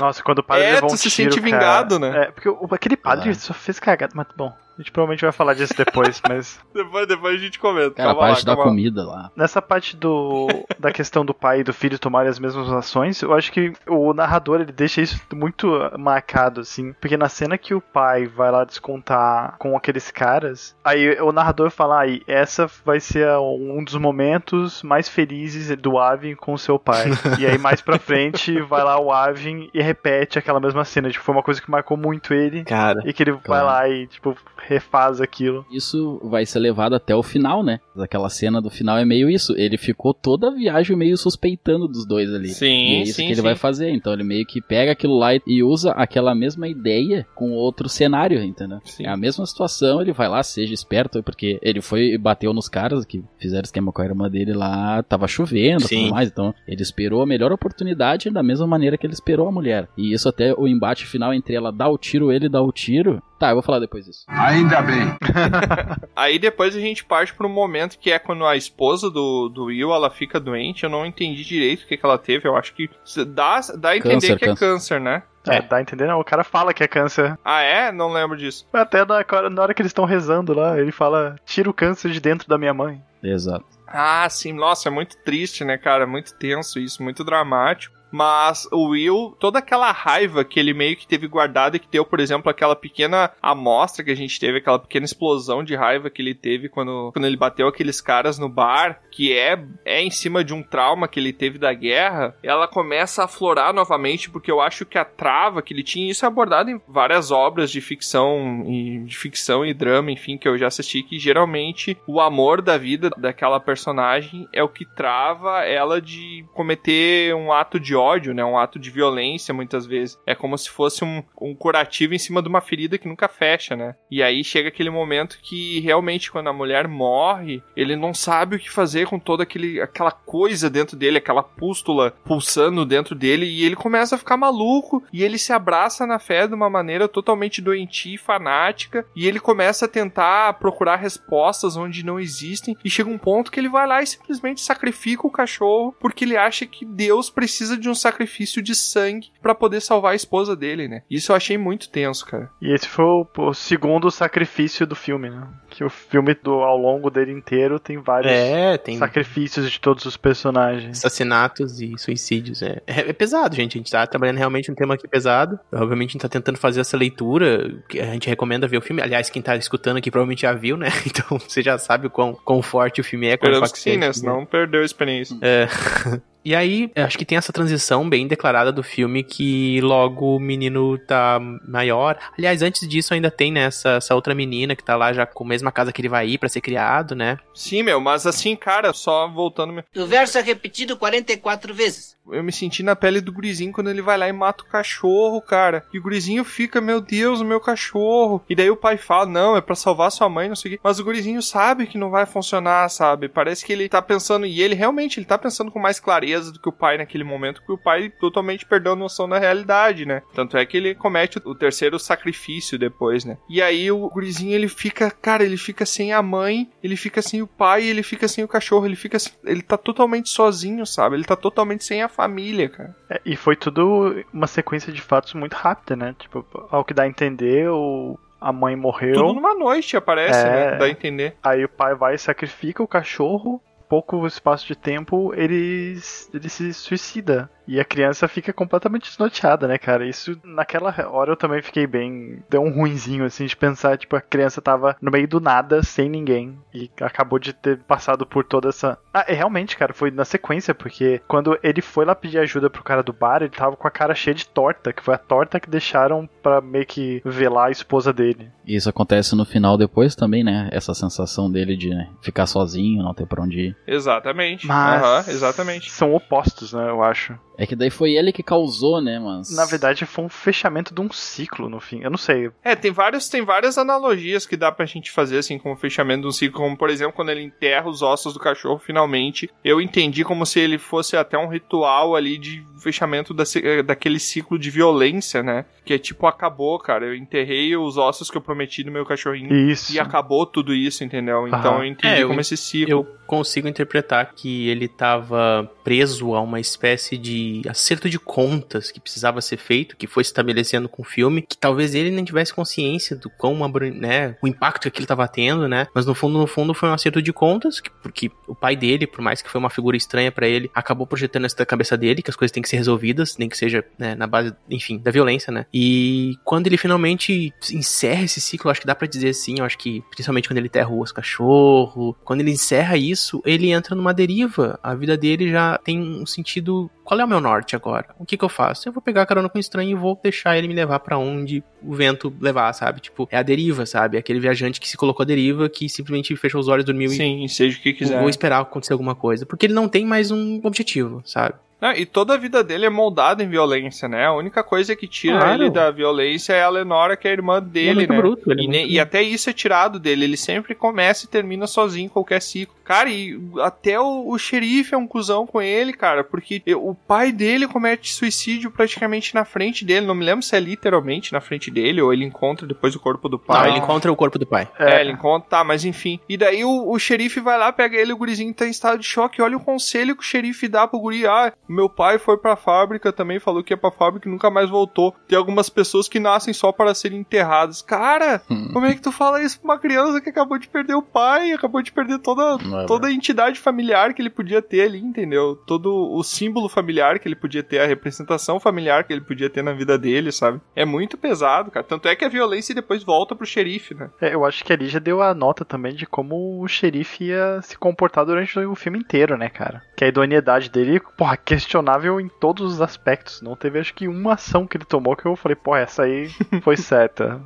Nossa, quando o padre É, levou tu um se tiro, sente cara, vingado, né? É, porque o- aquele padre Claro. só fez cagada, mas bom, a gente provavelmente vai falar disso depois, mas Depois, depois a gente comenta. Cara, a calma parte lá, da calma comida lá. nessa parte do da questão do pai e do filho tomarem as mesmas ações, eu acho que o narrador ele deixa isso muito marcado assim, porque na cena que o pai vai lá descontar com aqueles caras, aí o narrador fala aí, essa vai ser a- um dos momentos mais felizes do Avin com seu pai. e aí mais pra frente vai lá o Avin e repete aquela mesma cena, tipo, foi uma coisa que marcou muito ele. Cara. E que ele vai Claro. lá e, tipo, refaz aquilo. Isso vai ser levado até o final, né? Aquela cena do final é meio isso. Ele ficou toda a viagem meio suspeitando dos dois ali. Sim, E é isso sim, que ele sim. vai fazer. Então ele meio que pega aquilo lá e- usa aquela mesma ideia com outro cenário, entendeu? Sim. É a mesma situação, ele vai lá, seja esperto, porque ele foi e bateu nos caras que fizeram esquema com a irmã dele lá, tava chovendo e Sim. tudo mais. Então ele esperou a melhor oportunidade da mesma maneira que ele esperou a mulher. E isso até o embate final entre ela dar o tiro, ele dar o tiro. Tá, eu vou falar depois disso. Ainda bem. Aí depois a gente parte pro momento que é quando a esposa do, do Will, ela fica doente. Eu não entendi direito o que, que ela teve. Eu acho que dá, dá a entender Câncer, que é câncer. câncer, né? É, dá a entender? Não, o cara fala que é câncer. Ah, é? Não lembro disso. Até na, na hora que eles estão rezando lá, ele fala: tira o câncer de dentro da minha mãe. Exato. Ah, sim, nossa, é muito triste, né, cara? Muito tenso isso, muito dramático. Mas o Will, toda aquela raiva que ele meio que teve guardada e que deu, por exemplo, aquela pequena amostra que a gente teve, aquela pequena explosão de raiva que ele teve quando, quando ele bateu aqueles caras no bar, que é, é em cima de um trauma que ele teve da guerra, ela começa a aflorar novamente, porque eu acho que a trava que ele tinha, isso é abordado em várias obras de ficção de ficção e drama, enfim, que eu já assisti, que geralmente o amor da vida daquela personagem é o que trava ela de cometer um ato de ódio, né? Um ato de violência, muitas vezes. É como se fosse um, um curativo em cima de uma ferida que nunca fecha, né? E aí chega aquele momento que realmente quando a mulher morre, ele não sabe o que fazer com toda aquele, aquela coisa dentro dele, aquela pústula pulsando dentro dele, e ele começa a ficar maluco, e ele se abraça na fé de uma maneira totalmente doentia e fanática, e ele começa a tentar procurar respostas onde não existem, e chega um ponto que ele vai lá e simplesmente sacrifica o cachorro, porque ele acha que Deus precisa de um sacrifício de sangue pra poder salvar a esposa dele, né? Isso eu achei muito tenso, cara. E esse foi o, o segundo sacrifício do filme, né? Que o filme, do, ao longo dele inteiro, tem vários É, tem sacrifícios de todos os personagens. assassinatos e suicídios. É, é, é pesado, gente. A gente tá trabalhando realmente um tema aqui pesado. Obviamente a gente tá tentando fazer essa leitura. Que a gente recomenda ver o filme. Aliás, quem tá escutando aqui provavelmente já viu, né? Então você já sabe o quão, quão forte o filme é. quão Esperamos que sim, né? Senão perdeu a experiência. É. E aí, acho que tem essa transição bem declarada do filme que logo o menino tá maior. Aliás, antes disso ainda tem, né, essa, essa outra menina que tá lá já com a mesma casa que ele vai ir pra ser criado, né? Sim, meu, mas assim, cara, só voltando. O verso é repetido 44 vezes. Eu me senti na pele do gurizinho quando ele vai lá e mata o cachorro, cara. E o gurizinho fica, meu Deus, o meu cachorro. E daí o pai fala, não, é para salvar sua mãe, não sei o quê. Mas o gurizinho sabe que não vai funcionar, sabe? Parece que ele tá pensando, e ele realmente, ele tá pensando com mais clareza do que o pai naquele momento, que o pai totalmente perdeu a noção da realidade, né? Tanto é que ele comete o terceiro sacrifício depois, né? E aí o gurizinho, ele fica, cara, ele fica sem a mãe, ele fica sem o pai, ele fica sem o cachorro, ele fica, ele tá totalmente sozinho, sabe? Ele tá totalmente sem a família, cara. É, e foi tudo uma sequência de fatos muito rápida, né? Tipo, ao que dá a entender, o, a mãe morreu. Tudo numa noite aparece, É. né? Dá a entender. Aí o pai vai e sacrifica o cachorro. Pouco espaço de tempo, ele, ele se suicida. E a criança fica completamente desnorteada, né, cara? Isso, naquela hora eu também fiquei bem. Deu um ruinzinho, assim, de pensar, tipo, a criança tava no meio do nada, sem ninguém. E acabou de ter passado por toda essa. Ah, é, realmente, cara, foi na sequência, porque quando ele foi lá pedir ajuda pro cara do bar, ele tava com a cara cheia de torta, que foi a torta que deixaram pra meio que velar a esposa dele. E isso acontece no final depois também, né? Essa sensação dele de né, ficar sozinho, não ter pra onde ir. Exatamente. Mas. Aham, exatamente. São opostos, né, eu acho. É que daí foi ele que causou, né, mas... Na verdade, foi um fechamento de um ciclo no fim. Eu não sei. É, tem, vários, tem várias analogias que dá pra gente fazer, assim, como fechamento de um ciclo. Como, por exemplo, quando ele enterra os ossos do cachorro, finalmente. Eu entendi como se ele fosse até um ritual ali de fechamento da, eh, daquele ciclo de violência, né? Que é tipo, acabou, cara. Eu enterrei os ossos que eu prometi no meu cachorrinho. Isso. E acabou tudo isso, entendeu? Então Aham. eu entendi É, eu- como esse ciclo. Eu consigo interpretar que ele estava preso a uma espécie de acerto de contas que precisava ser feito, que foi estabelecendo com o filme, que talvez ele nem tivesse consciência do quão abran- né, o impacto que aquilo estava tendo, né? Mas no fundo, no fundo, foi um acerto de contas, que- porque o pai dele, por mais que foi uma figura estranha pra ele, acabou projetando isso da cabeça dele, que as coisas têm que ser resolvidas, nem que seja né, na base, enfim, da violência, né? E quando ele finalmente encerra esse ciclo, acho que dá pra dizer assim, eu acho que principalmente quando ele enterra o osso cachorro, quando ele encerra isso, ele entra numa deriva. A vida dele já tem um sentido. Qual é o meu norte agora? O que que eu faço? Eu vou pegar carona com um estranho e vou deixar ele me levar pra onde o vento levar, sabe? Tipo, é a deriva, sabe? Aquele viajante que se colocou à deriva, que simplesmente fechou os olhos, dormiu e Sim, seja o que quiser. vou esperar acontecer alguma coisa. Porque ele não tem mais um objetivo, sabe? E toda a vida dele é moldada em violência, né? A única coisa que tira Claro. ele da violência é a Lenora, que é a irmã dele, muito né? bruto, ele é e, muito e até isso é tirado dele. Ele sempre começa e termina sozinho em qualquer ciclo. Cara, e até o, o xerife é um cuzão com ele, cara, porque o pai dele comete suicídio praticamente na frente dele. Não me lembro se é literalmente na frente dele ou ele encontra depois o corpo do Não, pai. ele encontra o corpo do pai. É, ele encontra, tá, mas enfim. E daí o, o xerife vai lá, pega ele, o gurizinho tá em estado de choque. Olha o conselho que o xerife dá pro guri. Ah, meu pai foi pra fábrica também, falou que ia pra fábrica e nunca mais voltou. Tem algumas pessoas que nascem só para serem enterradas. Cara, como é que tu fala isso pra uma criança que acabou de perder o pai, acabou de perder toda, É toda a entidade familiar que ele podia ter ali, entendeu? Todo o símbolo familiar que ele podia ter, a representação familiar que ele podia ter na vida dele, sabe? É muito pesado, cara. Tanto é que a violência depois volta pro xerife, né? É, eu acho que ali já deu a nota também de como o xerife ia se comportar durante o filme inteiro, né, cara? Que a idoneidade dele, porra, questionável em todos os aspectos. Não teve, acho que, uma ação que ele tomou que eu falei, pô, essa aí foi certa.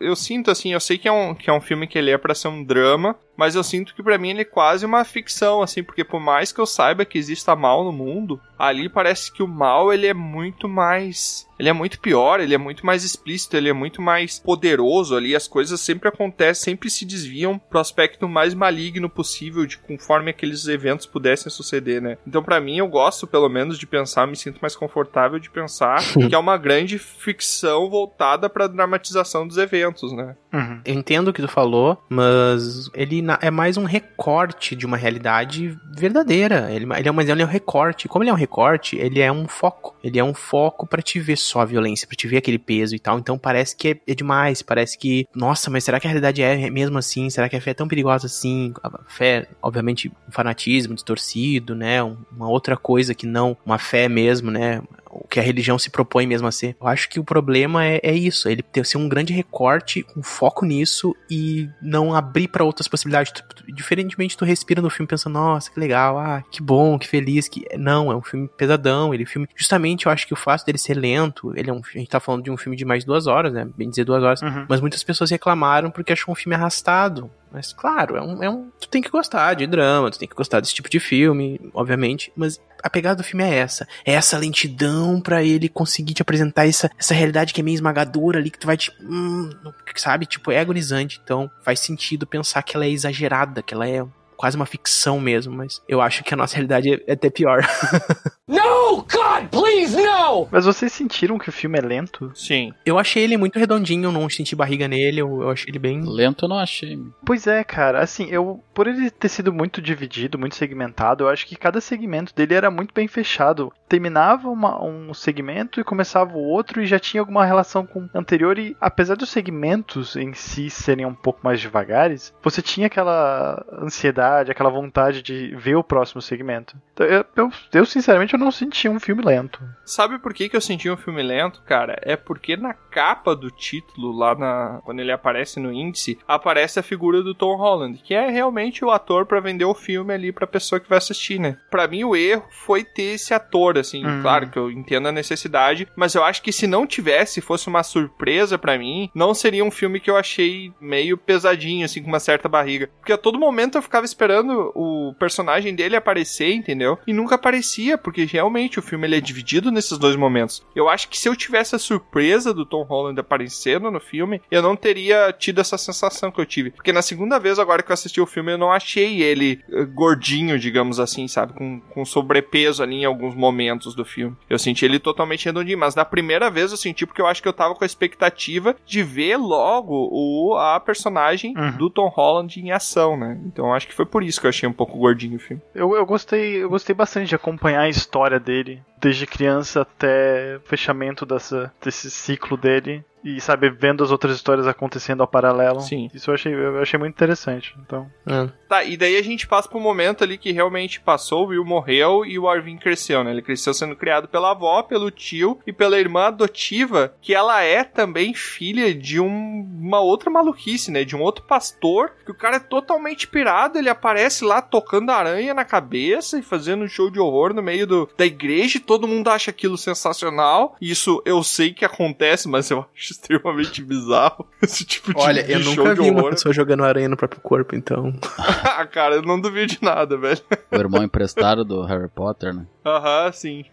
eu sinto assim, eu sei que é um, que é um filme que ele é pra ser um drama, mas eu sinto que pra mim ele é quase uma ficção, assim, porque por mais que eu saiba que exista mal no mundo, ali parece que o mal ele é muito mais. Ele é muito pior, ele é muito mais explícito, ele é muito mais poderoso ali, as coisas sempre acontecem, sempre se desviam pro aspecto mais maligno possível, de conforme aqueles eventos pudessem suceder, né? Então, pra mim, eu gosto, pelo menos, de pensar, me sinto mais confortável de pensar que é uma grande ficção voltada pra dramatização dos eventos, né? Uhum. Eu entendo o que tu falou, mas ele é mais um recorte de uma realidade verdadeira. Ele, ele é, mas ele é um recorte. Como ele é um recorte, ele é um foco. Ele é um foco pra te ver só a violência, pra te ver aquele peso e tal. Então parece que é, é demais. Parece que, nossa, mas será que a realidade é mesmo assim? Será que a fé é tão perigosa assim? A fé, obviamente, um fanatismo distorcido, né? Um- Uma outra coisa que não uma fé mesmo, né? O que a religião se propõe mesmo a ser. Eu acho que o problema é, é isso, ele ter ser um grande recorte com foco nisso e não abrir para outras possibilidades. Tu- tu- diferentemente, tu respira no filme pensando, nossa, que legal, ah, que bom, que feliz, que não, é um filme pesadão, ele é um filme, justamente eu acho que o fato dele ser lento, ele é um, a gente tá falando de um filme de mais de duas horas, né, bem dizer duas horas, Uhum. mas muitas pessoas reclamaram porque acham um filme arrastado. Mas claro, é um, é um. Tu tem que gostar de drama, tu tem que gostar desse tipo de filme, obviamente. Mas a pegada do filme é essa. É essa lentidão pra ele conseguir te apresentar essa, essa realidade que é meio esmagadora ali, que tu vai te. Hum, sabe? Tipo, é agonizante. Então faz sentido pensar que ela é exagerada, que ela é quase uma ficção mesmo. Mas eu acho que a nossa realidade é até pior. No! God, please, no! Mas vocês sentiram que o filme é lento? Sim. Eu achei ele muito redondinho, não senti barriga nele, eu, eu achei ele bem. Lento eu não achei. Pois é, cara. Assim, eu. Por ele ter sido muito dividido, muito segmentado, eu acho que cada segmento dele era muito bem fechado. Terminava uma- um segmento e começava o outro e já tinha alguma relação com o anterior. E apesar dos segmentos em si serem um pouco mais devagares, você tinha aquela ansiedade, aquela vontade de ver o próximo segmento. Então, eu, eu, eu, sinceramente, eu não senti um filme lento. Sabe por que, que eu senti um filme lento, cara? É porque na capa do título, lá na. Quando ele aparece no índice, aparece a figura do Tom Holland, que é realmente o ator pra vender o filme ali pra pessoa que vai assistir, né? Pra mim, o erro foi ter esse ator, assim. Hum. Claro que eu entendo a necessidade, mas eu acho que se não tivesse, fosse uma surpresa pra mim, não seria um filme que eu achei meio pesadinho, assim, com uma certa barriga. Porque a todo momento eu ficava esperando o personagem dele aparecer, entendeu? E nunca aparecia, porque realmente o filme ele é dividido nesses dois momentos. Eu acho que se eu tivesse a surpresa do Tom Holland aparecendo no filme, eu não teria tido essa sensação que eu tive. Porque na segunda vez agora que eu assisti o filme, eu não achei ele eh, gordinho, digamos assim, sabe? Com, com sobrepeso ali em alguns momentos do filme. Eu senti ele totalmente redondinho, mas na primeira vez eu senti porque eu acho que eu tava com a expectativa de ver logo o, a personagem Uhum. do Tom Holland em ação, né? Então acho que foi por isso que eu achei um pouco gordinho o filme. Eu, eu gostei, eu gostei bastante de acompanhar a história dele, desde criança até o fechamento dessa, desse ciclo dele. E, sabe, vendo as outras histórias acontecendo ao paralelo. Sim. Isso eu achei, eu achei muito interessante. Então. Ah, Tá, e daí a gente passa pro momento ali que realmente passou, o Will morreu e o Arvin cresceu, né? Ele cresceu sendo criado pela avó, pelo tio e pela irmã adotiva, que ela é também filha de um- uma outra maluquice, né? De um outro pastor, que o cara é totalmente pirado, ele aparece lá tocando aranha na cabeça e fazendo um show de horror no meio do, da igreja e todo mundo acha aquilo sensacional. Isso eu sei que acontece, mas eu acho extremamente bizarro esse tipo de, Olha, de eu show nunca de vi uma horror. pessoa jogando aranha no próprio corpo, então. Ah, cara, eu não duvido de nada, velho. O irmão emprestado do Harry Potter, né? Aham, sim.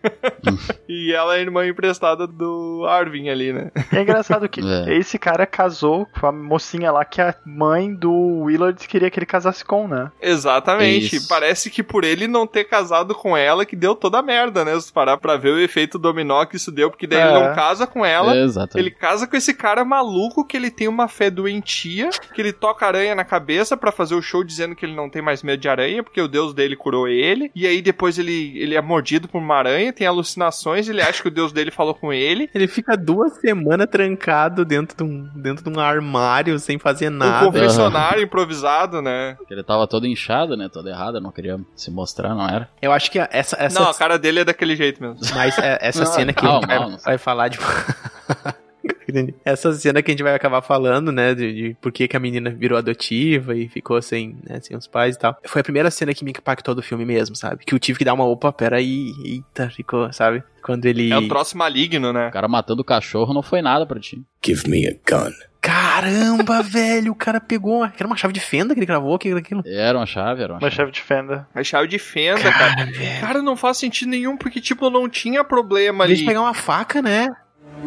e ela é a irmã emprestada do Arvin ali, né? É engraçado que É. esse cara casou com a mocinha lá que a mãe do Willard queria que ele casasse com, né? Exatamente. Isso. Parece que por ele não ter casado com ela que deu toda a merda, né? Se parar pra ver o efeito dominó que isso deu, porque daí É. ele não casa com ela. Exatamente. Ele casa com esse cara maluco que ele tem uma fé doentia, que ele toca aranha na cabeça pra fazer o show dizendo que ele não tem mais medo de aranha, porque o deus dele curou ele. E aí depois ele, ele é mordido por uma aranha, tem alucinações, ele acha que o deus dele falou com ele. Ele fica duas semanas trancado dentro de um, dentro de um armário sem fazer Um nada. confessionário improvisado, né? Ele tava todo inchado, né? Todo errado, não queria se mostrar, não era? Eu acho que essa, essa Não, a cara dele é daquele jeito mesmo. Mas é, essa Não, cena que não, gente vai, não, vai falar de. Entendi. Essa cena que a gente vai acabar falando, né, de, de por que, que a menina virou adotiva e ficou sem, né, sem os pais e tal. Foi a primeira cena que me impactou do filme mesmo, sabe? Que eu tive que dar uma opa, peraí, eita, ficou, sabe? Quando ele. É o troço maligno, né? O cara matando o cachorro não foi nada pra ti. Give me a gun. Caramba, velho, o cara pegou. uma- Era uma chave de fenda que ele gravou, que era aquilo. Era uma chave, era uma, Uma chave. chave de fenda. A chave de fenda, cara. Cara, não faz sentido nenhum, porque, tipo, não tinha problema ali. de pegar uma faca, né?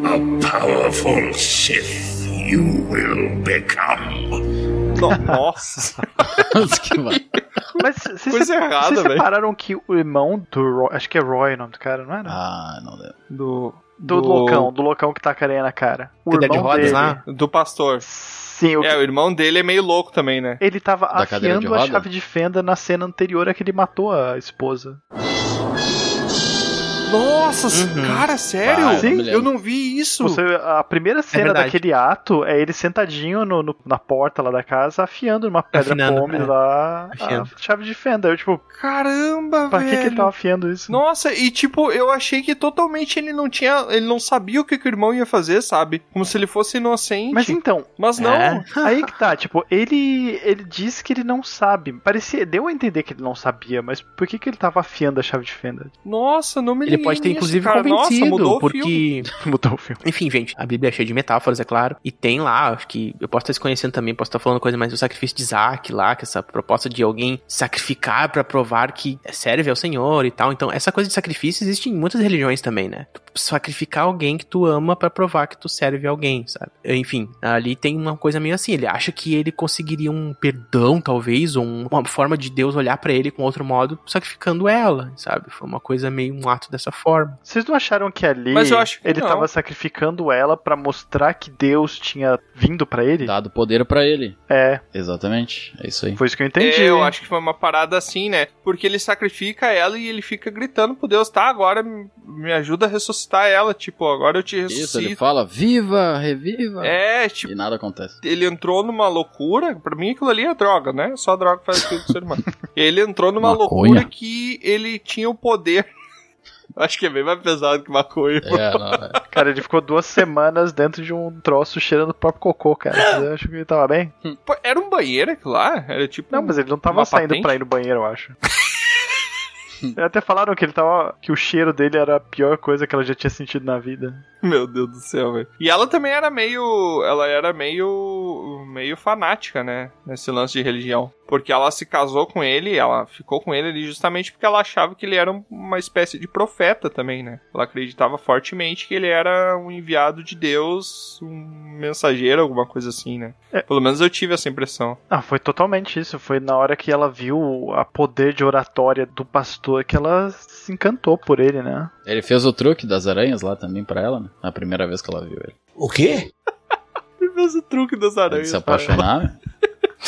A powerful Sith you will become. No- Nossa. Que. Mas vocês Coisa errada, vocês separaram que o irmão do Roy, acho que é Roy o nome do cara, não era? ah, não deu. Do, do, loucão, do loucão que tá a na cara. O Cadeira de irmão rodas dele, lá? Do pastor. Sim, o É, o irmão dele é meio louco também, né? ele tava Da de afiando a chave de fenda na cena anterior a que ele matou a esposa. Nossa, Uhum. cara, sério? Ah, eu não me eu lembro. não vi isso. Você, a primeira cena verdade. daquele ato é ele sentadinho no- no- na porta lá da casa, afiando uma pedra Afinando, pome é. lá Afiando. a chave de fenda. Eu, tipo, Caramba, pra que, velho. que ele tava afiando isso? Nossa, e tipo, eu achei que totalmente ele não tinha. Ele não sabia o que, que o irmão ia fazer, sabe? Como se ele fosse inocente. Mas então, Mas não. É. aí que tá, tipo, ele ele diz que ele não sabe. Parecia, deu a entender que ele não sabia, mas por que que ele tava afiando a chave de fenda? Nossa, não me Ele pode ter, inclusive, cara. Nossa, convencido, mudou o filme. porque Mudou o filme. Enfim, gente, a Bíblia é cheia de metáforas, é claro. E tem lá, acho que eu posso estar desconhecendo também, posso estar falando coisa, mas o sacrifício de Isaac lá, que essa proposta de alguém sacrificar pra provar que serve ao Senhor e tal. Então, essa coisa de sacrifício existe em muitas religiões também, né? Tu sacrificar alguém que tu ama pra provar que tu serve a alguém, sabe? Enfim, ali tem uma coisa meio assim. Ele acha que ele conseguiria um perdão, talvez, ou um- uma forma de Deus olhar pra ele com outro modo, sacrificando ela, sabe? Foi uma coisa meio um ato dessa forma. Vocês não acharam que ali Mas eu acho que ele não. tava sacrificando ela pra mostrar que Deus tinha vindo pra ele? Dado poder pra ele. É, Exatamente. É isso aí. foi isso que eu entendi. É, eu acho que foi uma parada assim, né? Porque ele sacrifica ela e ele fica gritando pro Deus, tá, agora me ajuda a ressuscitar ela. Tipo, agora eu te Isso, ele ressuscito. fala, viva, reviva. É, tipo, E nada acontece. ele entrou numa loucura. Pra mim, aquilo ali é droga, né? Só droga faz aquilo do ser humano. ele entrou numa Maconha. loucura que ele tinha o poder. Acho que é bem mais pesado que maconha. É, não, é. Cara, ele ficou duas semanas dentro de um troço cheirando o próprio cocô, cara. Você acha que ele tava bem? Pô, Era um banheiro aquilo lá? Era tipo. Não, mas ele não tava saindo patente? pra ir no banheiro, eu acho. Até falaram que ele tava. que o cheiro dele era a pior coisa que ela já tinha sentido na vida. Meu Deus do céu, velho. E ela também era meio. Ela era meio. meio fanática, né? Nesse lance de religião. Porque ela se casou com ele, ela ficou com ele ali justamente porque ela achava que ele era um- uma espécie de profeta também, né? Ela acreditava fortemente que ele era um enviado de Deus, um mensageiro, alguma coisa assim, né? É. Pelo menos eu tive essa impressão. Ah, foi totalmente isso. Foi na hora que ela viu a poder de oratória do pastor que ela se encantou por ele, né? Ele fez o truque das aranhas lá também pra ela, né? Na primeira vez que ela viu ele. O quê? Ele fez o truque das aranhas. se apaixonar.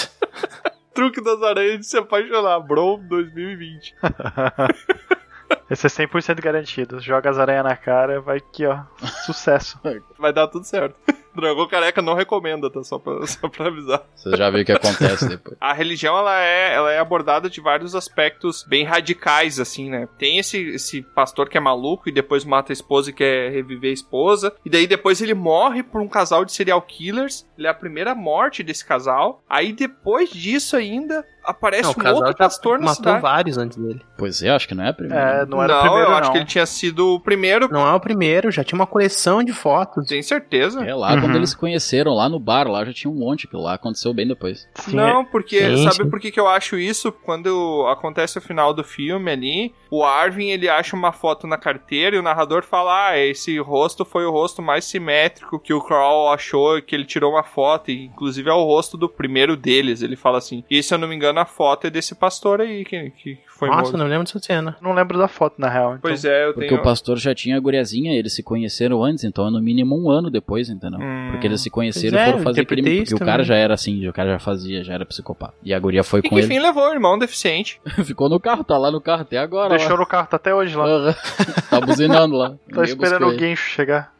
truque das aranhas de se apaixonar. Bro 2020. Esse é 100% garantido. Joga as aranhas na cara, vai aqui, ó. Sucesso. Vai dar tudo certo. Dragão Careca não recomenda, tá? Só pra, só pra avisar. Você já viu o que acontece depois. A religião, ela é, ela é abordada de vários aspectos bem radicais, assim, né? Tem esse, esse pastor que é maluco e depois mata a esposa e quer reviver a esposa. E daí depois ele morre por um casal de serial killers. Ele é a primeira morte desse casal. Aí depois disso ainda, aparece Não, um outro pastor na matou cidade. vários antes dele. Pois é, acho que não é a primeira. É, não era não, o primeiro, eu não. acho que ele tinha sido o primeiro. Não é o primeiro, já tinha uma coleção de fotos. Tem certeza? É lá Uhum. quando eles se conheceram, lá no bar, lá já tinha um monte, que lá aconteceu bem depois. Sim, Não, porque Sim, sabe sim. por que, que eu acho isso? Quando acontece o final do filme ali, o Arvin ele acha uma foto na carteira e o narrador fala: Ah, esse rosto foi o rosto mais simétrico que o Crawl achou, que ele tirou uma foto, e inclusive é o rosto do primeiro deles. Ele fala assim: E se eu não me engano, a foto é desse pastor aí que, que foi Nossa, morto. não lembro dessa cena. não lembro da foto, na real. então- Pois é, eu Porque tenho. o pastor já tinha a guriazinha, eles se conheceram antes, então é no mínimo um ano depois, entendeu? Hum. Porque eles se conheceram e é, foram eu fazer interpretei crime. isso Porque o cara também. já era assim, o cara já fazia, já era psicopata. E a guria foi E com que ele. fim levou o irmão deficiente. Ficou no carro, tá lá no carro até agora. Deixou lá. no carro, tá até hoje lá. Tá buzinando lá. Tá esperando o guincho chegar.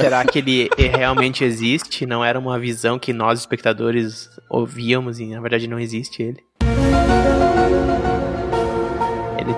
Será que ele realmente existe? Não era uma visão que nós, espectadores, ouvíamos e na verdade não existe ele?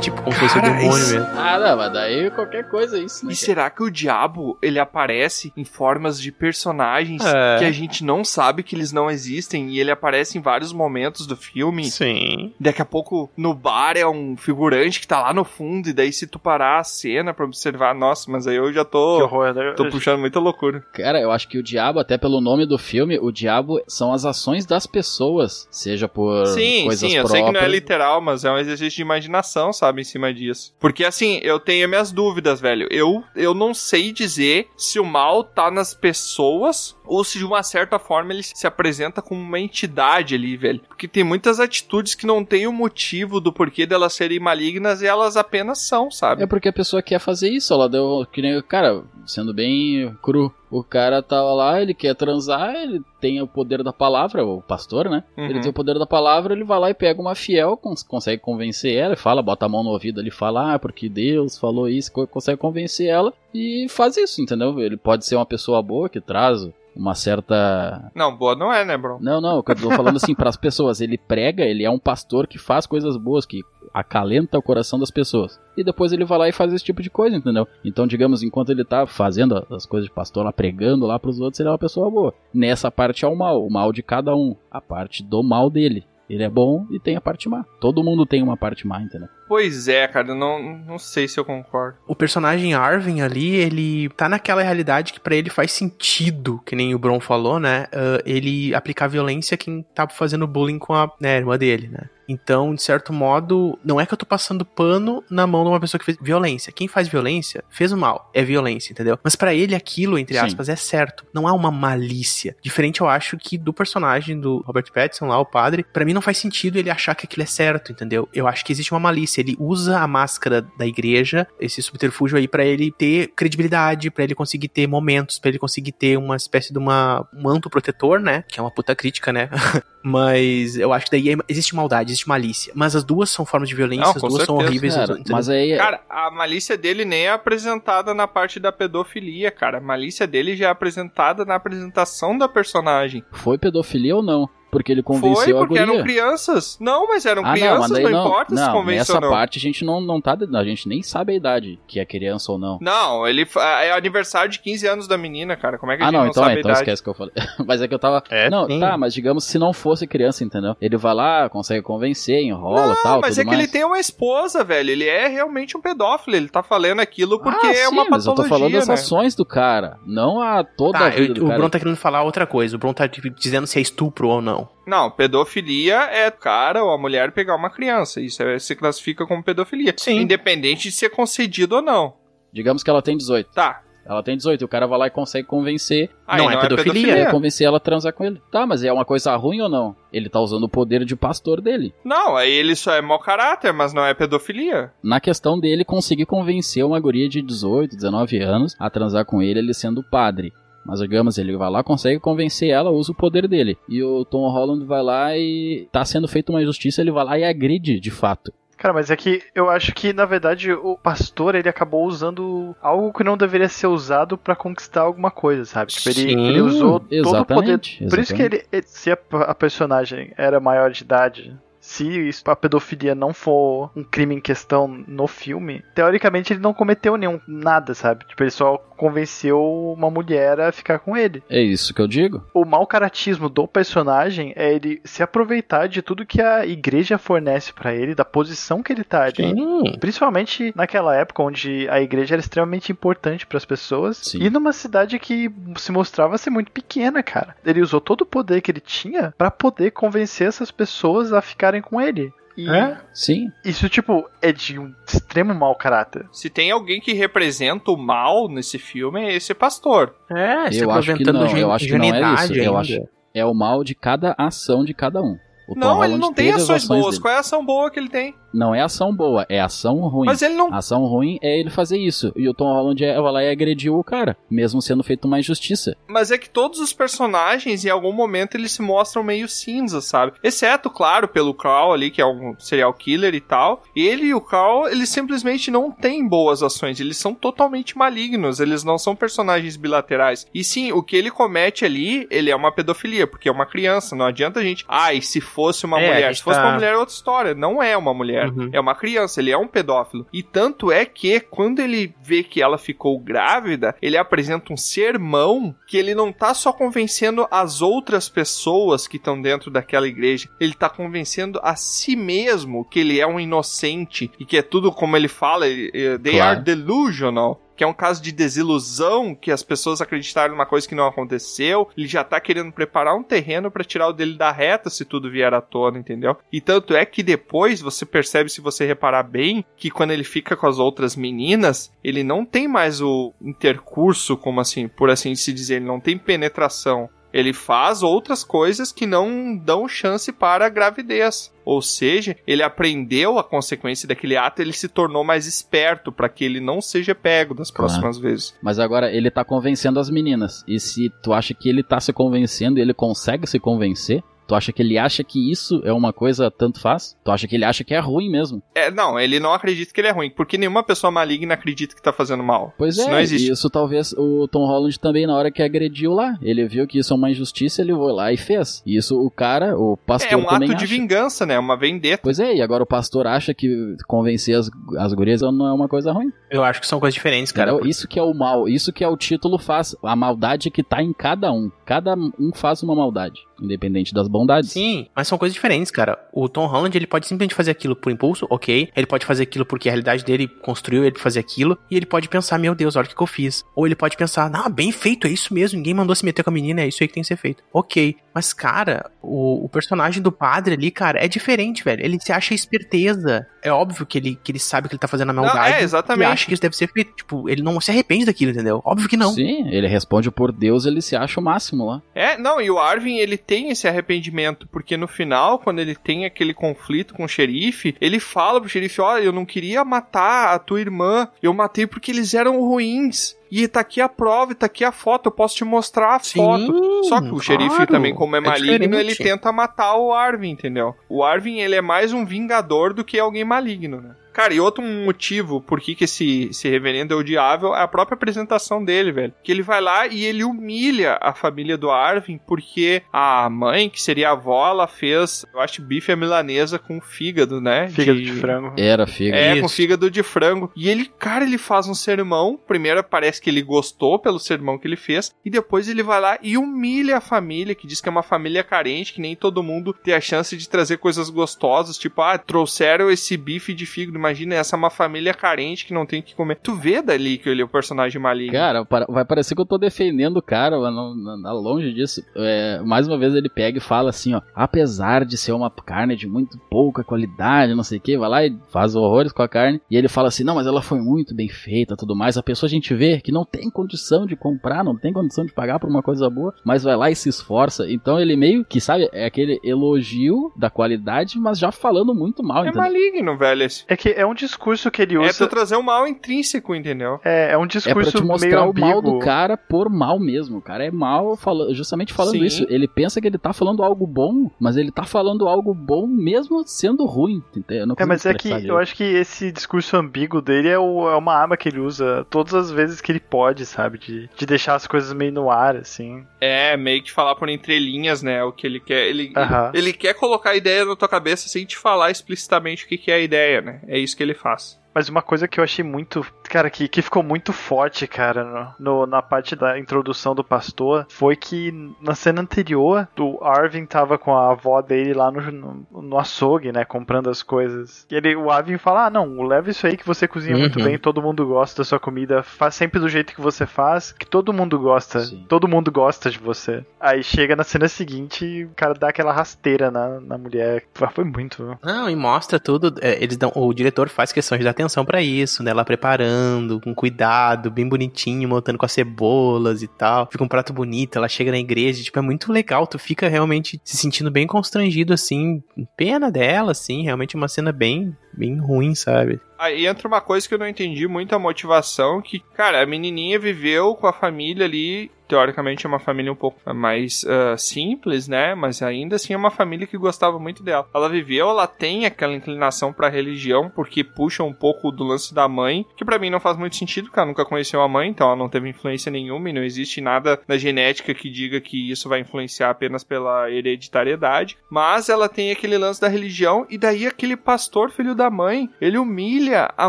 Tipo como se fosse o Cara, demônio isso- mesmo. Ah, não, mas daí qualquer coisa é isso, né? E cara? será que o diabo ele aparece em formas de personagens É. que a gente não sabe que eles não existem e ele aparece em vários momentos do filme? Sim. Daqui a pouco no bar é um figurante que tá lá no fundo e daí se tu parar a cena pra observar, nossa, mas aí eu já Que tô horror, né? tô puxando muita loucura. Cara, eu acho que o diabo, até pelo nome do filme, o diabo são as ações das pessoas, seja por Sim, coisas sim, eu próprias. sei que não é literal, mas é um exercício de imaginação, sabe, em cima disso. Porque assim, eu tenho minhas dúvidas, velho. Eu, eu não sei dizer se o mal tá nas pessoas ou se de uma certa forma ele se apresenta como uma entidade ali, velho. Porque tem muitas atitudes que não tem o motivo do porquê delas serem malignas e elas apenas são, sabe? É porque a pessoa quer fazer isso, ela deu. Que nem, cara, sendo bem cru. O cara tava lá, ele quer transar, ele tem o poder da palavra, o pastor, né? Uhum. Ele tem o poder da palavra, ele vai lá e pega uma fiel, cons consegue convencer ela, e fala, bota a mão no ouvido ali, fala, ah, porque Deus falou isso, co- consegue convencer ela e faz isso, entendeu? Ele pode ser uma pessoa boa que traz uma certa Não, boa não é, né, bro? não, não, eu tô falando assim, pras pessoas, ele prega, ele é um pastor que faz coisas boas, que acalenta o coração das pessoas. E depois ele vai lá e faz esse tipo de coisa, entendeu? Então, digamos, enquanto ele tá fazendo as coisas de pastor lá, pregando lá pros outros, ele é uma pessoa boa. Nessa parte é o mal, o mal de cada um, a parte do mal dele. Ele é bom e tem a parte má. Todo mundo tem uma parte má, entendeu? Pois é, cara, eu não, não sei se eu concordo. O personagem Arvin ali, ele tá naquela realidade que pra ele faz sentido, que nem o Bron falou, né? ah, ele aplicar violência a quem tá fazendo bullying com a né, irmã dele, né? Então, de certo modo, não é que eu tô passando pano na mão de uma pessoa que fez violência. Quem faz violência fez o mal. É violência, entendeu? Mas pra ele aquilo, entre Sim. aspas, é certo. Não há uma malícia. Diferente, eu acho, que do personagem do Robert Pattinson lá, o padre, pra mim não faz sentido ele achar que aquilo é certo, entendeu? Eu acho que existe uma malícia. Ele usa a máscara da igreja, esse subterfúgio aí, pra ele ter credibilidade, pra ele conseguir ter momentos, pra ele conseguir ter uma espécie de uma, um manto protetor, né? Que é uma puta crítica, né? Mas eu acho que daí é- existe maldade, existe malícia. Mas as duas são formas de violência, Não, as duas são certeza, horríveis. Cara, entendeu? mas aí Cara, a malícia dele nem é apresentada na parte da pedofilia, cara. A malícia dele já é apresentada na apresentação da personagem. foi pedofilia ou não? Porque ele Foi convenceu a porque guria. eram crianças. Não, mas eram Ah, crianças, não, mas não, daí não. importa se não, convenceu nessa ou não. parte a gente não, não tá. A gente nem sabe a idade que é criança ou não. Não, ele é aniversário de 15 anos da menina, cara. Como é que a Ah, gente não, não, então, sabe é, a então idade? esquece que eu falei. Mas é que eu tava. É, não, sim. tá, mas digamos se não fosse criança, entendeu? Ele vai lá, consegue convencer, enrola Não, tal. mas tudo é que mais. ele tem uma esposa, velho. Ele é realmente um pedófilo. Ele tá falando aquilo porque ah, é sim, uma mas eu tô patologia, falando das né? ações do cara, não a toda Tá, a vida eu- do o cara. Bron tá querendo falar outra coisa. O Bron tá dizendo se é estupro ou não. Não, pedofilia é o cara ou a mulher pegar uma criança. Isso é- se classifica como pedofilia. Sim. Independente de ser concedido ou não. Digamos que ela tem 18. Tá. Ela tem 18 e o cara vai lá e consegue convencer, Aí Não é pedofilia. consegue convencer ela a transar com ele. Tá, mas é uma coisa ruim ou não? Ele tá usando o poder de pastor dele. Não, aí ele só é mau caráter, mas não é pedofilia. Na questão dele conseguir convencer uma guria de 18, 19 anos a transar com ele, ele sendo padre. Mas digamos, ele vai lá, consegue convencer ela, usa o poder dele. E o Tom Holland vai lá e tá sendo feita uma injustiça, ele vai lá e agride de fato. Cara, mas é que eu acho que, na verdade, o pastor, ele acabou usando algo que não deveria ser usado pra conquistar alguma coisa, sabe? Tipo, ele, Sim, ele usou todo o poder. exatamente, Por isso que ele, ele- se a, a personagem era maior de idade, se isso- a pedofilia não for um crime em questão no filme, teoricamente ele não cometeu nenhum nada, sabe? Tipo, ele só convenceu uma mulher a ficar com ele. É isso que eu digo. O mau caratismo do personagem é ele se aproveitar de tudo que a igreja fornece pra ele, da posição que ele tá ali. Sim. Principalmente naquela época onde a igreja era extremamente importante pras pessoas Sim. e numa cidade que se mostrava ser muito pequena, cara. Ele usou todo o poder que ele tinha pra poder convencer essas pessoas a ficarem com ele. E É? Sim. isso, tipo, é de um extremo mau caráter. Se tem alguém que representa o mal nesse filme, é esse pastor. É, se Eu acho que aproveitando não, eu acho que não é isso. Eu ainda. acho é o mal de cada ação de cada um. O Tom não, ele Holland não tem ações boas. dele. Qual é a ação boa que ele tem? Não é ação boa, é ação ruim. Mas ele não. Ação ruim é ele fazer isso. E o Tom Holland é, vai lá e agrediu o cara, mesmo sendo feito uma injustiça. Mas é que todos os personagens, em algum momento, eles se mostram meio cinza, sabe? Exceto, claro, pelo Carl ali, que é um serial killer e tal. Ele e o Carl, eles simplesmente não têm boas ações. Eles são totalmente malignos. Eles não são personagens bilaterais. E sim, o que ele comete ali, ele é uma pedofilia, porque é uma criança. Não adianta a gente. Ai, se fosse uma É, mulher. Se fosse tá- uma mulher, é outra história. Não é uma mulher. Uhum. É uma criança. Ele é um pedófilo. E tanto é que, quando ele vê que ela ficou grávida, ele apresenta um sermão que ele não tá só convencendo as outras pessoas que estão dentro daquela igreja, ele tá convencendo a si mesmo que ele é um inocente e que é tudo como ele fala, ele- eh, they Claro. are delusional. Que é um caso de desilusão, que as pessoas acreditaram numa coisa que não aconteceu. Ele já tá querendo preparar um terreno pra tirar o dele da reta se tudo vier à tona, entendeu? E tanto é que depois você percebe, se você reparar bem, que quando ele fica com as outras meninas, ele não tem mais o intercurso, como assim, por assim se dizer, ele não tem penetração. Ele faz outras coisas que não dão chance para a gravidez. Ou seja, ele aprendeu a consequência daquele ato, ele se tornou mais esperto para que ele não seja pego das próximas Claro. vezes. Mas agora ele tá convencendo as meninas. E se tu acha que ele tá se convencendo e ele consegue se convencer, tu acha que ele acha que isso é uma coisa tanto faz? Tu acha que ele acha que é ruim mesmo? É, não, ele não acredita que ele é ruim, porque nenhuma pessoa maligna acredita que tá fazendo mal. Pois Isso é, não existe. isso talvez o Tom Holland também na hora que agrediu lá. Ele viu que isso é uma injustiça, ele foi lá e fez. E isso o cara, o pastor É um também ato de acha. vingança, né? Uma vendetta. Pois é, e agora o pastor acha que convencer as, as gurias não é uma coisa ruim. Eu acho que são coisas diferentes, cara. Entendeu? Isso que é o mal, isso que é o título faz. A maldade que tá em cada um. Cada um faz uma maldade, independente das bondades. Sim, mas são coisas diferentes, cara. O Tom Holland, ele pode simplesmente fazer aquilo por impulso, ok. Ele pode fazer aquilo porque a realidade dele construiu ele fazer aquilo. E ele pode pensar, meu Deus, olha o que que eu fiz. Ou ele pode pensar, ah, bem feito, é isso mesmo. Ninguém mandou se meter com a menina, é isso aí que tem que ser feito. Ok. Mas, cara, o, o personagem do padre ali, cara, é diferente, velho. Ele se acha esperteza. É óbvio que ele, que ele sabe que ele tá fazendo a Não, maldade. é, exatamente. E acha que isso deve ser feito. Tipo, ele não se arrepende daquilo, entendeu? Óbvio que não. Sim, ele responde por Deus, ele se acha o máximo lá. É, não, e o Arvin, ele tem esse arrependimento, porque no final, quando ele tem aquele conflito com o xerife, ele fala pro xerife, olha, eu não queria matar a tua irmã, eu matei porque eles eram ruins. E tá aqui a prova, e tá aqui a foto, eu posso te mostrar a Sim, foto. Só que o claro. xerife também, como é É maligno, diferente. ele tenta matar o Arvin, entendeu? O Arvin, ele é mais um vingador do que alguém maligno, né? Cara, e outro motivo por que, que esse, esse reverendo é odiável é a própria apresentação dele, velho. Que ele vai lá e ele humilha a família do Arvin porque a mãe, que seria a avó, ela fez, eu acho, bife à milanesa com fígado, né? Fígado de frango. Era figa. É, com Isso. fígado de frango. E ele, cara, ele faz um sermão. Primeiro parece que ele gostou pelo sermão que ele fez. E depois ele vai lá e humilha a família, que diz que é uma família carente, que nem todo mundo tem a chance de trazer coisas gostosas. Tipo, ah, trouxeram esse bife de fígado. Imagina, essa é uma família carente que não tem o que comer. Tu vê dali que ele é o personagem maligno. Cara, vai parecer que eu tô defendendo o cara, mas não, não- não- longe disso. É, mais uma vez ele pega e fala assim, ó. Apesar de ser uma carne de muito pouca qualidade, não sei o que, vai lá e faz horrores com a carne. E ele fala assim, não, mas ela foi muito bem feita, tudo mais. A pessoa a gente vê que não tem condição de comprar, não tem condição de pagar por uma coisa boa, mas vai lá e se esforça. Então ele meio que, sabe, é aquele elogio da qualidade, mas já falando muito mal, É entendeu? maligno, velho. Esse. É que é um discurso que ele É usa. tu trazer um mal intrínseco, entendeu? É, é um É pra discurso te meio mostrar o mal ambíguo. do cara por mal mesmo. O cara é mal fala- justamente falando Sim. isso. Ele pensa que ele tá falando algo bom, mas ele tá falando algo bom mesmo sendo ruim. entendeu? Eu não É, mas é que expressar eu acho que esse discurso ambíguo dele é, o- é uma arma que ele usa todas as vezes que ele pode, sabe? De, de deixar as coisas meio no ar, assim. É, meio que falar por entrelinhas, né? O que ele quer. Ele, Aham. ele quer colocar a ideia na tua cabeça sem te falar explicitamente o que, que é a ideia, né? É isso que ele faz. Mas uma coisa que eu achei muito. Cara, que, que ficou muito forte, cara, no, na parte da introdução do pastor, foi que na cena anterior, o Arvin tava com a avó dele lá no, no, no açougue, né? Comprando as coisas. E ele, o Arvin fala: Ah, não, leva isso aí que você cozinha muito Uhum. bem, todo mundo gosta da sua comida, faz sempre do jeito que você faz, que todo mundo gosta. Sim. Todo mundo gosta de você. Aí chega na cena seguinte e o cara dá aquela rasteira na, na mulher. Foi muito. Não, e mostra tudo. é, eles dão, o diretor faz questão de dar atenção pra isso, né? Ela preparando, com cuidado, bem bonitinho, montando com as cebolas e tal. Fica um prato bonito, ela chega na igreja, tipo, é muito legal. Tu fica realmente se sentindo bem constrangido, assim. Pena dela, assim. Realmente uma cena bem, bem ruim, sabe? Aí entra uma coisa que eu não entendi muito a motivação, que, cara, a menininha viveu com a família ali, teoricamente é uma família um pouco mais ah, simples, né? Mas ainda assim é uma família que gostava muito dela. Ela viveu, ela tem aquela inclinação pra religião, porque puxa um pouco do lance da mãe, que pra mim não faz muito sentido, porque ela nunca conheceu a mãe, então ela não teve influência nenhuma e não existe nada na genética que diga que isso vai influenciar apenas pela hereditariedade. Mas ela tem aquele lance da religião, e daí aquele pastor, filho da mãe, ele humilha a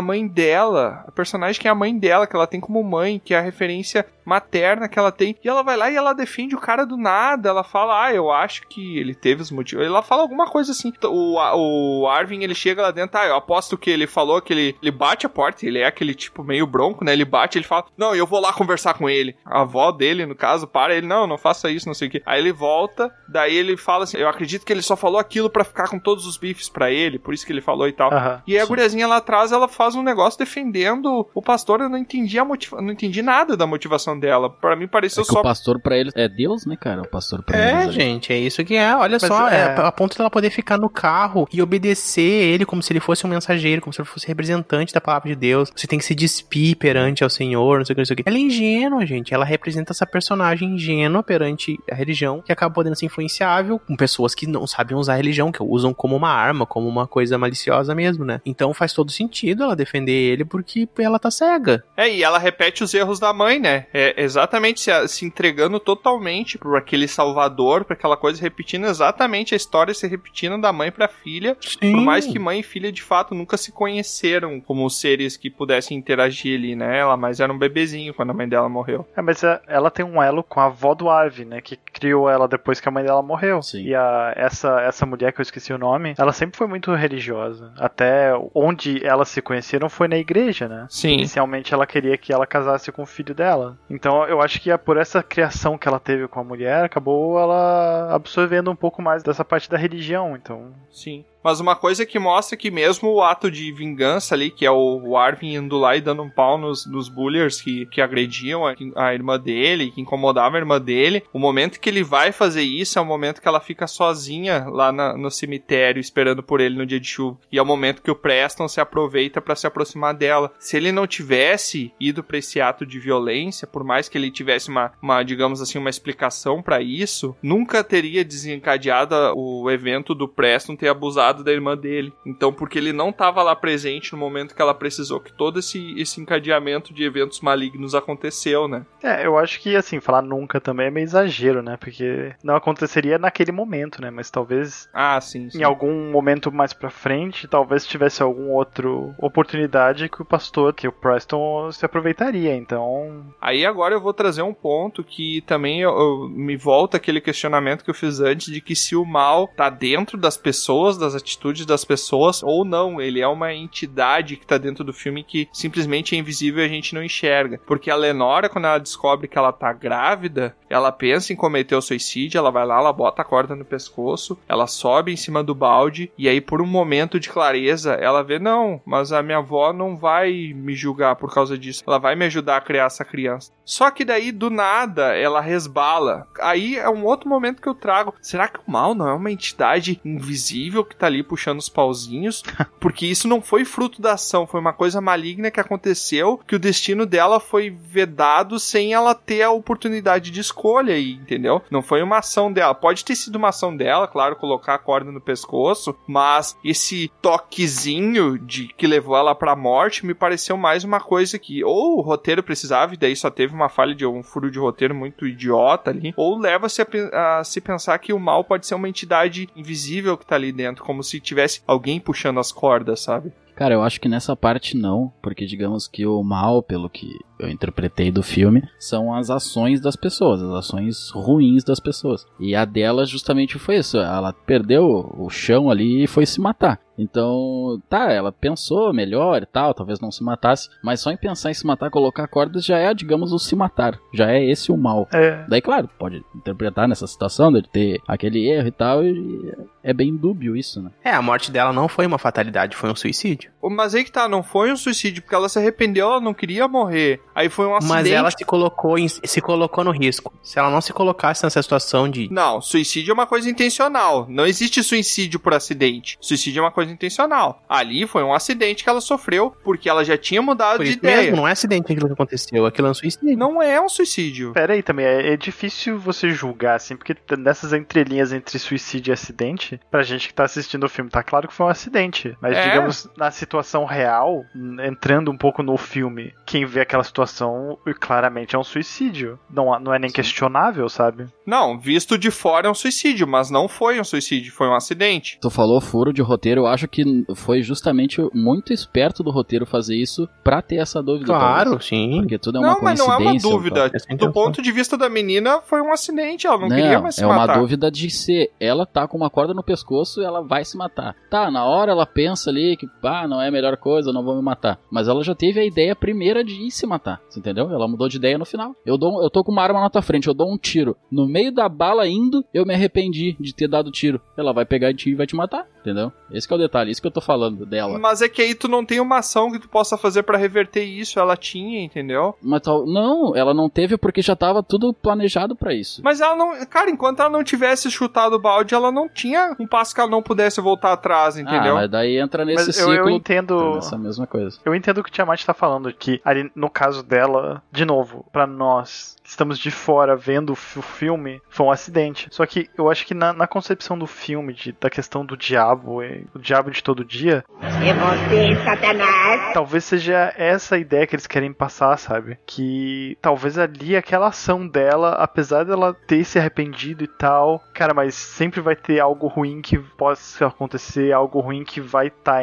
mãe dela, a personagem que é a mãe dela, que ela tem como mãe, que é a referência materna que ela tem, e ela vai lá e ela defende o cara do nada, ela fala, ah, eu acho que ele teve os motivos, ela fala alguma coisa assim, o, o Arvin, ele chega lá dentro, ah, eu aposto que ele falou que ele, ele bate a porta, ele é aquele tipo meio bronco, né, ele bate, ele fala, não, eu vou lá conversar com ele, a avó dele, no caso, para, ele, não, não faça isso, não sei o que, aí ele volta, daí ele fala assim, eu acredito que ele só falou aquilo pra ficar com todos os bifes pra ele, por isso que ele falou e tal, Aham. e a guriazinha lá atrás, ela faz um negócio defendendo o pastor. Eu não entendi a motiva... não entendi nada da motivação dela. Para mim pareceu É só o pastor pra eles é Deus, né, cara? O pastor pra É, eles. ali. gente, é isso que é. Olha Mas só, é. é- a ponto dela poder ficar no carro e obedecer ele como se ele fosse um mensageiro, como se ele fosse representante da palavra de Deus. Você tem que se despir perante ao Senhor, não sei o que, não sei o que. Ela é ingênua, gente. Ela representa essa personagem ingênua perante a religião, que acaba podendo ser influenciável com pessoas que não sabem usar a religião, que usam como uma arma, como uma coisa maliciosa mesmo, né? Então faz todo sentido ela defender ele porque ela tá cega. É, e ela repete os erros da mãe, né? É exatamente se, se entregando totalmente por aquele salvador, pra aquela coisa, repetindo exatamente a história se repetindo da mãe pra filha. Sim. Por mais que mãe e filha de fato nunca se conheceram como seres que pudessem interagir ali, né? Ela mais era um bebezinho quando a mãe dela morreu. É, mas é- ela tem um elo com a avó do Arvin, né? Que criou ela depois que a mãe dela morreu. Sim. E a, essa, essa mulher que eu esqueci o nome, ela sempre foi muito religiosa. Até onde elas se conheceram foi na igreja, né? Sim. Inicialmente ela queria que ela casasse com o filho dela. Então eu acho que é por essa criação que ela teve com a mulher, acabou ela absorvendo um pouco mais dessa parte da religião. Então. Sim. Mas uma coisa que mostra que mesmo o ato de vingança ali, que é o, Arvin indo lá e dando um pau nos, nos bulliers que, que agrediam a, a irmã dele, que incomodavam a irmã dele, o momento que ele vai fazer isso é o momento que ela fica sozinha lá na- no cemitério esperando por ele no dia de chuva. E é o momento que o Preston se aproveita pra se aproximar dela. Se ele não tivesse ido pra esse ato de violência, por mais que ele tivesse uma, uma digamos assim, uma explicação pra isso, nunca teria desencadeado o evento do Preston ter abusado da irmã dele. Então, porque ele não estava lá presente no momento que ela precisou que todo esse, esse encadeamento de eventos malignos aconteceu, né? É, eu acho que assim, falar nunca também é meio exagero, né? Porque não aconteceria naquele momento, né? Mas talvez Ah, sim. sim. em algum momento mais pra frente, talvez tivesse algum outro oportunidade que o pastor, que o Preston se aproveitaria. Então, Aí agora eu vou trazer um ponto que também eu, eu- me volta aquele questionamento que eu fiz antes de que se o mal tá dentro das pessoas, das atitudes das pessoas, ou não, ele é uma entidade que tá dentro do filme que simplesmente é invisível e a gente não enxerga. Porque a Lenora, quando ela descobre que ela tá grávida, ela pensa em cometer o suicídio, ela vai lá, ela bota a corda no pescoço, ela sobe em cima do balde, e aí por um momento de clareza, ela vê, não, mas a minha avó não vai me julgar por causa disso, ela vai me ajudar a criar essa criança. Só que daí, do nada, ela resbala. Aí é um outro momento que eu trago. Será que o mal não é uma entidade invisível que tá ali puxando os pauzinhos? Porque isso não foi fruto da ação, foi uma coisa maligna que aconteceu, que o destino dela foi vedado sem ela ter a oportunidade de escolha aí, entendeu? Não foi uma ação dela. Pode ter sido uma ação dela, claro, colocar a corda no pescoço, mas esse toquezinho de que levou ela pra morte me pareceu mais uma coisa que ou o roteiro precisava e daí só teve uma falha de um furo de roteiro muito idiota ali, ou leva-se a, a se pensar que o mal pode ser uma entidade invisível que tá ali dentro, como se tivesse alguém puxando as cordas, sabe? Cara, eu acho que nessa parte não, porque digamos que o mal, pelo que eu interpretei do filme, são as ações das pessoas, as ações ruins das pessoas. E a dela justamente foi isso, ela perdeu o chão ali e foi se matar. Então, tá, ela pensou melhor e tal, talvez não se matasse, mas só em pensar em se matar, colocar cordas já é, digamos, o se matar. Já é esse o mal. é, Daí, claro, pode interpretar nessa situação de ter aquele erro e tal, e é bem dúbio isso, né? É, a morte dela não foi uma fatalidade, foi um suicídio. Mas aí que tá, não foi um suicídio, porque ela se arrependeu, ela não queria morrer. Aí foi um acidente. Mas ela se colocou, em- se colocou no risco. Se ela não se colocasse nessa situação de. Não, suicídio é uma coisa intencional. Não existe suicídio por acidente. Suicídio é uma coisa intencional. Ali foi um acidente que ela sofreu porque ela já tinha mudado Por de isso ideia. mesmo, não é acidente aquilo que aconteceu, aquilo é um suicídio. Não é um suicídio. Pera aí também, é, é difícil você julgar, assim, porque nessas entrelinhas entre suicídio e acidente, pra gente que tá assistindo o filme, tá claro que foi um acidente. Mas, É. digamos, na situação real, entrando um pouco no filme, quem vê aquela situação, e claramente é um suicídio. Não, não é nem questionável, sabe? Não, visto de fora é um suicídio, mas não foi um suicídio, foi um acidente. Tu falou furo de roteiro, eu acho que foi justamente muito esperto do roteiro fazer isso pra ter essa dúvida. Claro, talvez. sim. Porque tudo é uma não, mas não é uma coincidência, dúvida. tal. É Do ponto de vista da menina, foi um acidente. Ela não, queria mais se é uma matar. dúvida de se ela tá com uma corda no pescoço e ela vai se matar. Tá, na hora ela pensa ali que, ah, não é a melhor coisa, não vou me matar. Mas ela já teve a ideia primeira de ir se matar, você entendeu? Ela mudou de ideia no final. Eu, dou, eu tô com uma arma na tua frente, eu dou um tiro. No meio da bala indo, eu me arrependi de ter dado tiro. Ela vai pegar ti e vai te matar. Entendeu? Esse que é o detalhe, isso que eu tô falando dela. Mas é que aí tu não tem uma ação que tu possa fazer pra reverter isso. Ela tinha, entendeu? Mas tal, não, ela não teve porque já tava tudo planejado pra isso. Mas ela não. Cara, enquanto ela não tivesse chutado o balde, ela não tinha um passo que ela não pudesse voltar atrás, entendeu? Ah, mas daí entra nesse Mas eu, ciclo. eu entendo. Essa mesma coisa. Eu entendo o que o Tiamat tá falando, que ali no caso dela, de novo, pra nós que estamos de fora vendo o fi- o filme, foi um acidente. Só que eu acho que na, na concepção do filme, de- da questão do diabo, e o diabo de todo dia, É você, Satanás. talvez seja essa a ideia que eles querem passar, sabe? Que talvez ali aquela ação dela, apesar dela ter se arrependido e tal, cara, mas sempre vai ter algo ruim que possa acontecer, algo ruim que vai estar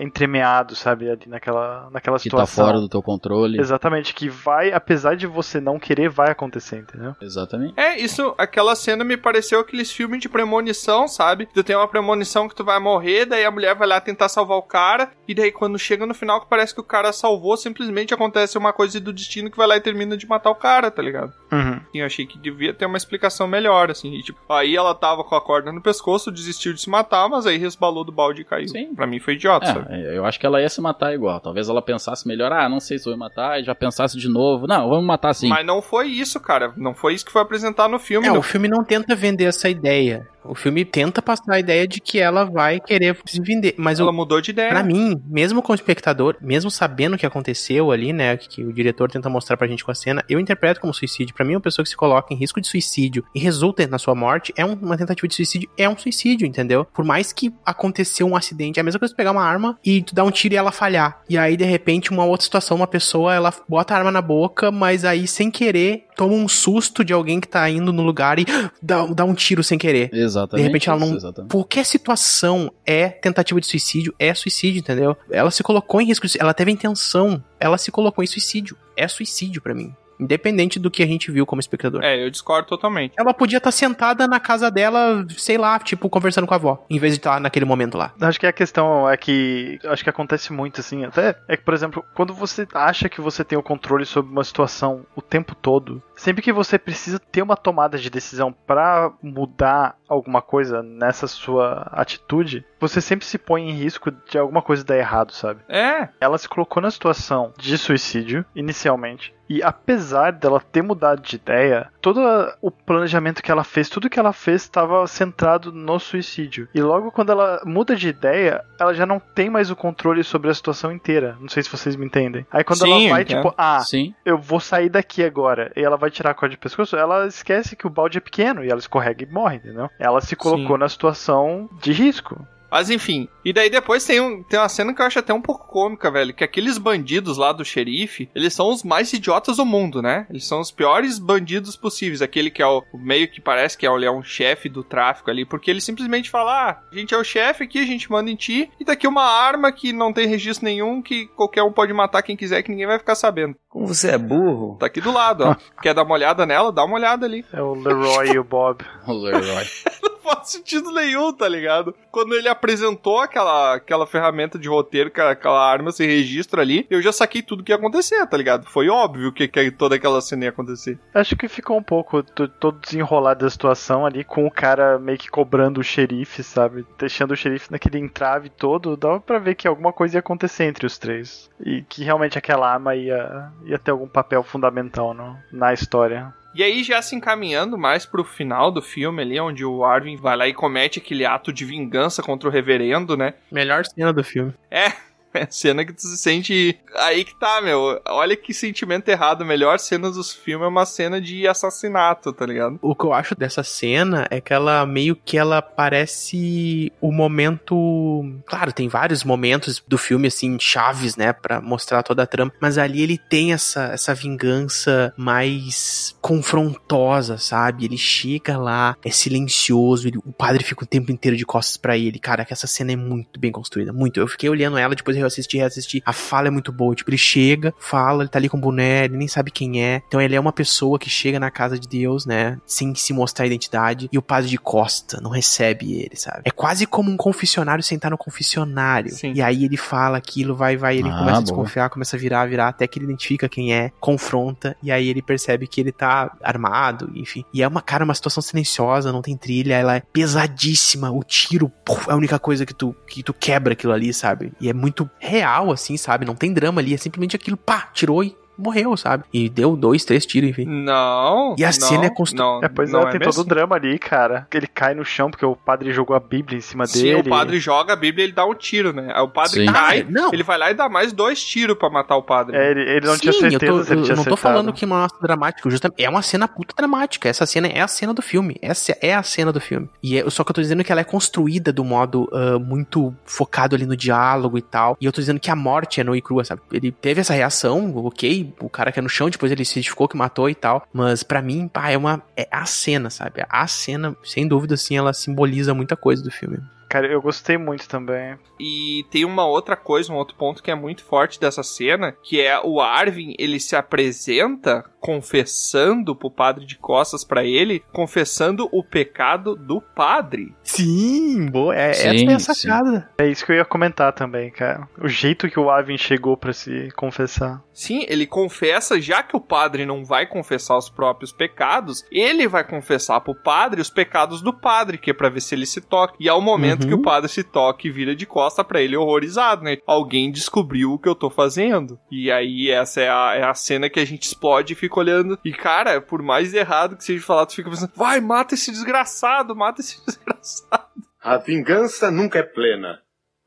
entremeado, sabe? Ali naquela, naquela Que tá situação. fora do teu controle. Exatamente, que vai, apesar de você não querer, vai acontecer, entendeu? Exatamente. É, isso, aquela cena me pareceu aqueles filmes de premonição, sabe? Tu tem uma premonição que tu vai morrer, daí a mulher vai lá tentar salvar o cara, e daí quando chega no final que parece que o cara salvou, simplesmente acontece uma coisa do destino que vai lá e termina de matar o cara, tá ligado? Uhum. E eu achei que devia ter uma explicação melhor, assim. E, tipo, aí ela tava com a corda no pescoço, desistiu de se matar, mas aí resbalou do balde e caiu. Sim. Pra mim foi idiota, sabe? É, eu acho que ela ia se matar igual. Talvez ela pensasse melhor, ah, não sei se vou me matar, e já pensasse de novo. Não, vamos matar sim. Mas não foi isso, cara. Não foi isso que foi apresentado no filme. É, no o filme não tenta vender essa ideia. O filme tenta passar a ideia de que ela vai querer se vender. Mas Ela o, mudou de ideia. Pra mim, mesmo como espectador, mesmo sabendo o que aconteceu ali, né, que, que o diretor tenta mostrar pra gente com a cena, eu interpreto como suicídio. Pra mim, uma pessoa que se coloca em risco de suicídio e resulta na sua morte é um- uma tentativa de suicídio, é um suicídio, entendeu? Por mais que aconteceu um acidente, é a mesma coisa que pegar uma arma e tu dar um tiro e ela falhar. E aí, de repente, uma outra situação, uma pessoa, ela bota a arma na boca, mas aí, sem querer, toma um susto de alguém que tá indo no lugar e dá, dá um tiro sem querer. Exatamente. De repente ela não. exatamente. Qualquer situação é tentativa de suicídio, é suicídio, entendeu? Ela se colocou em risco, de- ela teve a intenção, ela se colocou em suicídio. É suicídio pra mim. Independente do que a gente viu como espectador. É, eu discordo totalmente. Ela podia estar sentada na casa dela, sei lá, tipo, conversando com a avó, em vez de estar naquele momento lá. Acho que a questão é que. Acho que acontece muito, assim, até. É que, por exemplo, quando você acha que você tem o controle sobre uma situação o tempo todo, sempre que você precisa ter uma tomada de decisão pra mudar alguma coisa nessa sua atitude, você sempre se põe em risco de alguma coisa dar errado, sabe? É, Ela se colocou na situação de suicídio, inicialmente. E apesar dela ter mudado de ideia, todo o planejamento que ela fez, tudo que ela fez estava centrado no suicídio. E logo quando ela muda de ideia, ela já não tem mais o controle sobre a situação inteira. Não sei se vocês me entendem. Aí quando Sim, ela vai, tipo, ah, Sim. eu vou sair daqui agora, e ela vai tirar a corda de pescoço, ela esquece que o balde é pequeno e ela escorrega e morre, entendeu? Ela se colocou na situação de risco. Mas enfim. E daí depois tem, um, tem uma cena que eu acho até um pouco cômica, velho. Que aqueles bandidos lá do xerife, eles são os mais idiotas do mundo, né? Eles são os piores bandidos possíveis. Aquele que é o o meio que parece que é, o- ele é um chefe do tráfico ali. Porque ele simplesmente fala: Ah, a gente é o chefe aqui, a gente manda em ti. E tá aqui uma arma que não tem registro nenhum, que qualquer um pode matar quem quiser, que ninguém vai ficar sabendo. Como você é burro. Tá aqui do lado, ó. Quer dar uma olhada nela? Dá uma olhada ali. É o Leroy e o Bob. O Leroy. faz sentido nenhum, tá ligado? Quando ele apresentou aquela, aquela ferramenta de roteiro, aquela arma, esse registro ali, eu já saquei tudo que ia acontecer, tá ligado? Foi óbvio que, que toda aquela cena ia acontecer. Acho que ficou um pouco to- todo desenrolado da situação ali, com o cara meio que cobrando o xerife, sabe? Deixando o xerife naquele entrave todo, dava pra ver que alguma coisa ia acontecer entre os três. E que realmente aquela arma ia, ia ter algum papel fundamental no, na história. E aí, já se encaminhando mais pro final do filme ali, onde o Arvin vai lá e comete aquele ato de vingança contra o reverendo, né? Melhor cena do filme. É, é cena que tu se sente. Aí que tá, meu. Olha que sentimento errado. A melhor cena dos filmes é uma cena de assassinato, tá ligado? O que eu acho dessa cena é que ela meio que ela parece o momento. Claro, tem vários momentos do filme, assim, chaves, né, Pra mostrar toda a trama, mas ali ele tem essa, essa vingança mais confrontosa, sabe? Ele chega lá, é silencioso, ele- o padre fica o tempo inteiro de costas pra ele. Cara, que essa cena é muito bem construída, muito. Eu fiquei olhando ela depois reassistir, reassistir. A fala é muito boa. Tipo, ele chega, fala, ele tá ali com o boné, ele nem sabe quem é. Então ele é uma pessoa que chega na casa de Deus, né? Sem se mostrar a identidade. E o padre de costa não recebe ele, sabe? É quase como um confessionário sentar no confessionário. Sim. E aí ele fala aquilo, vai, vai, ele Ah, começa a boa. desconfiar, começa a virar, virar, até que ele identifica quem é, confronta, e aí ele percebe que ele tá armado, enfim. E é uma, cara, uma situação silenciosa, não tem trilha, ela é pesadíssima, o tiro, puf, é a única coisa que tu, que tu quebra aquilo ali, sabe? E é muito real, assim, sabe? Não tem drama ali, é simplesmente aquilo, pá, tirou e morreu, sabe? E deu dois, três tiros, enfim. Não. E a não, cena é constru- Não, É, pois não é, tem mesmo? todo o drama ali, cara. Ele cai no chão porque o padre jogou a Bíblia em cima Sim, dele. o padre joga a Bíblia e ele dá um tiro, né? Aí o padre Sim. cai, Ah, não. ele vai lá e dá mais dois tiros pra matar o padre. É, ele, ele não tinha Sim, certeza eu, tô, se ele eu tinha não tô acertado. falando que é uma dramático, justamente, é uma cena puta dramática. Essa cena é a cena do filme. Essa é a cena do filme. E é, só que eu tô dizendo que ela é construída do modo ah, muito focado ali no diálogo e tal. E eu tô dizendo que a morte é nua e crua, sabe? Ele teve essa reação, ok, o cara que é no chão, depois ele se identificou que matou e tal. Mas pra mim, pá, é uma. É a cena, sabe? A cena, sem dúvida, assim, ela simboliza muita coisa do filme. Cara, eu gostei muito também. E tem uma outra coisa, um outro ponto que é muito forte dessa cena, que é o Arvin, ele se apresenta confessando pro padre de costas pra ele, confessando o pecado do padre. Sim, boa. É, Sim, essa é a sacada. É isso que eu ia comentar também, cara. O jeito que o Avin chegou pra se confessar. Sim, ele confessa, já que o padre não vai confessar os próprios pecados, ele vai confessar pro padre os pecados do padre, que é pra ver se ele se toca. E ao momento Uhum. Que o padre se toca e vira de costa pra ele horrorizado, né? Alguém descobriu o que eu tô fazendo. E aí essa é a, é a cena que a gente explode e fica olhando. E cara, por mais errado que seja falado, tu fica pensando, vai, mata esse desgraçado, mata esse desgraçado. A vingança nunca é plena.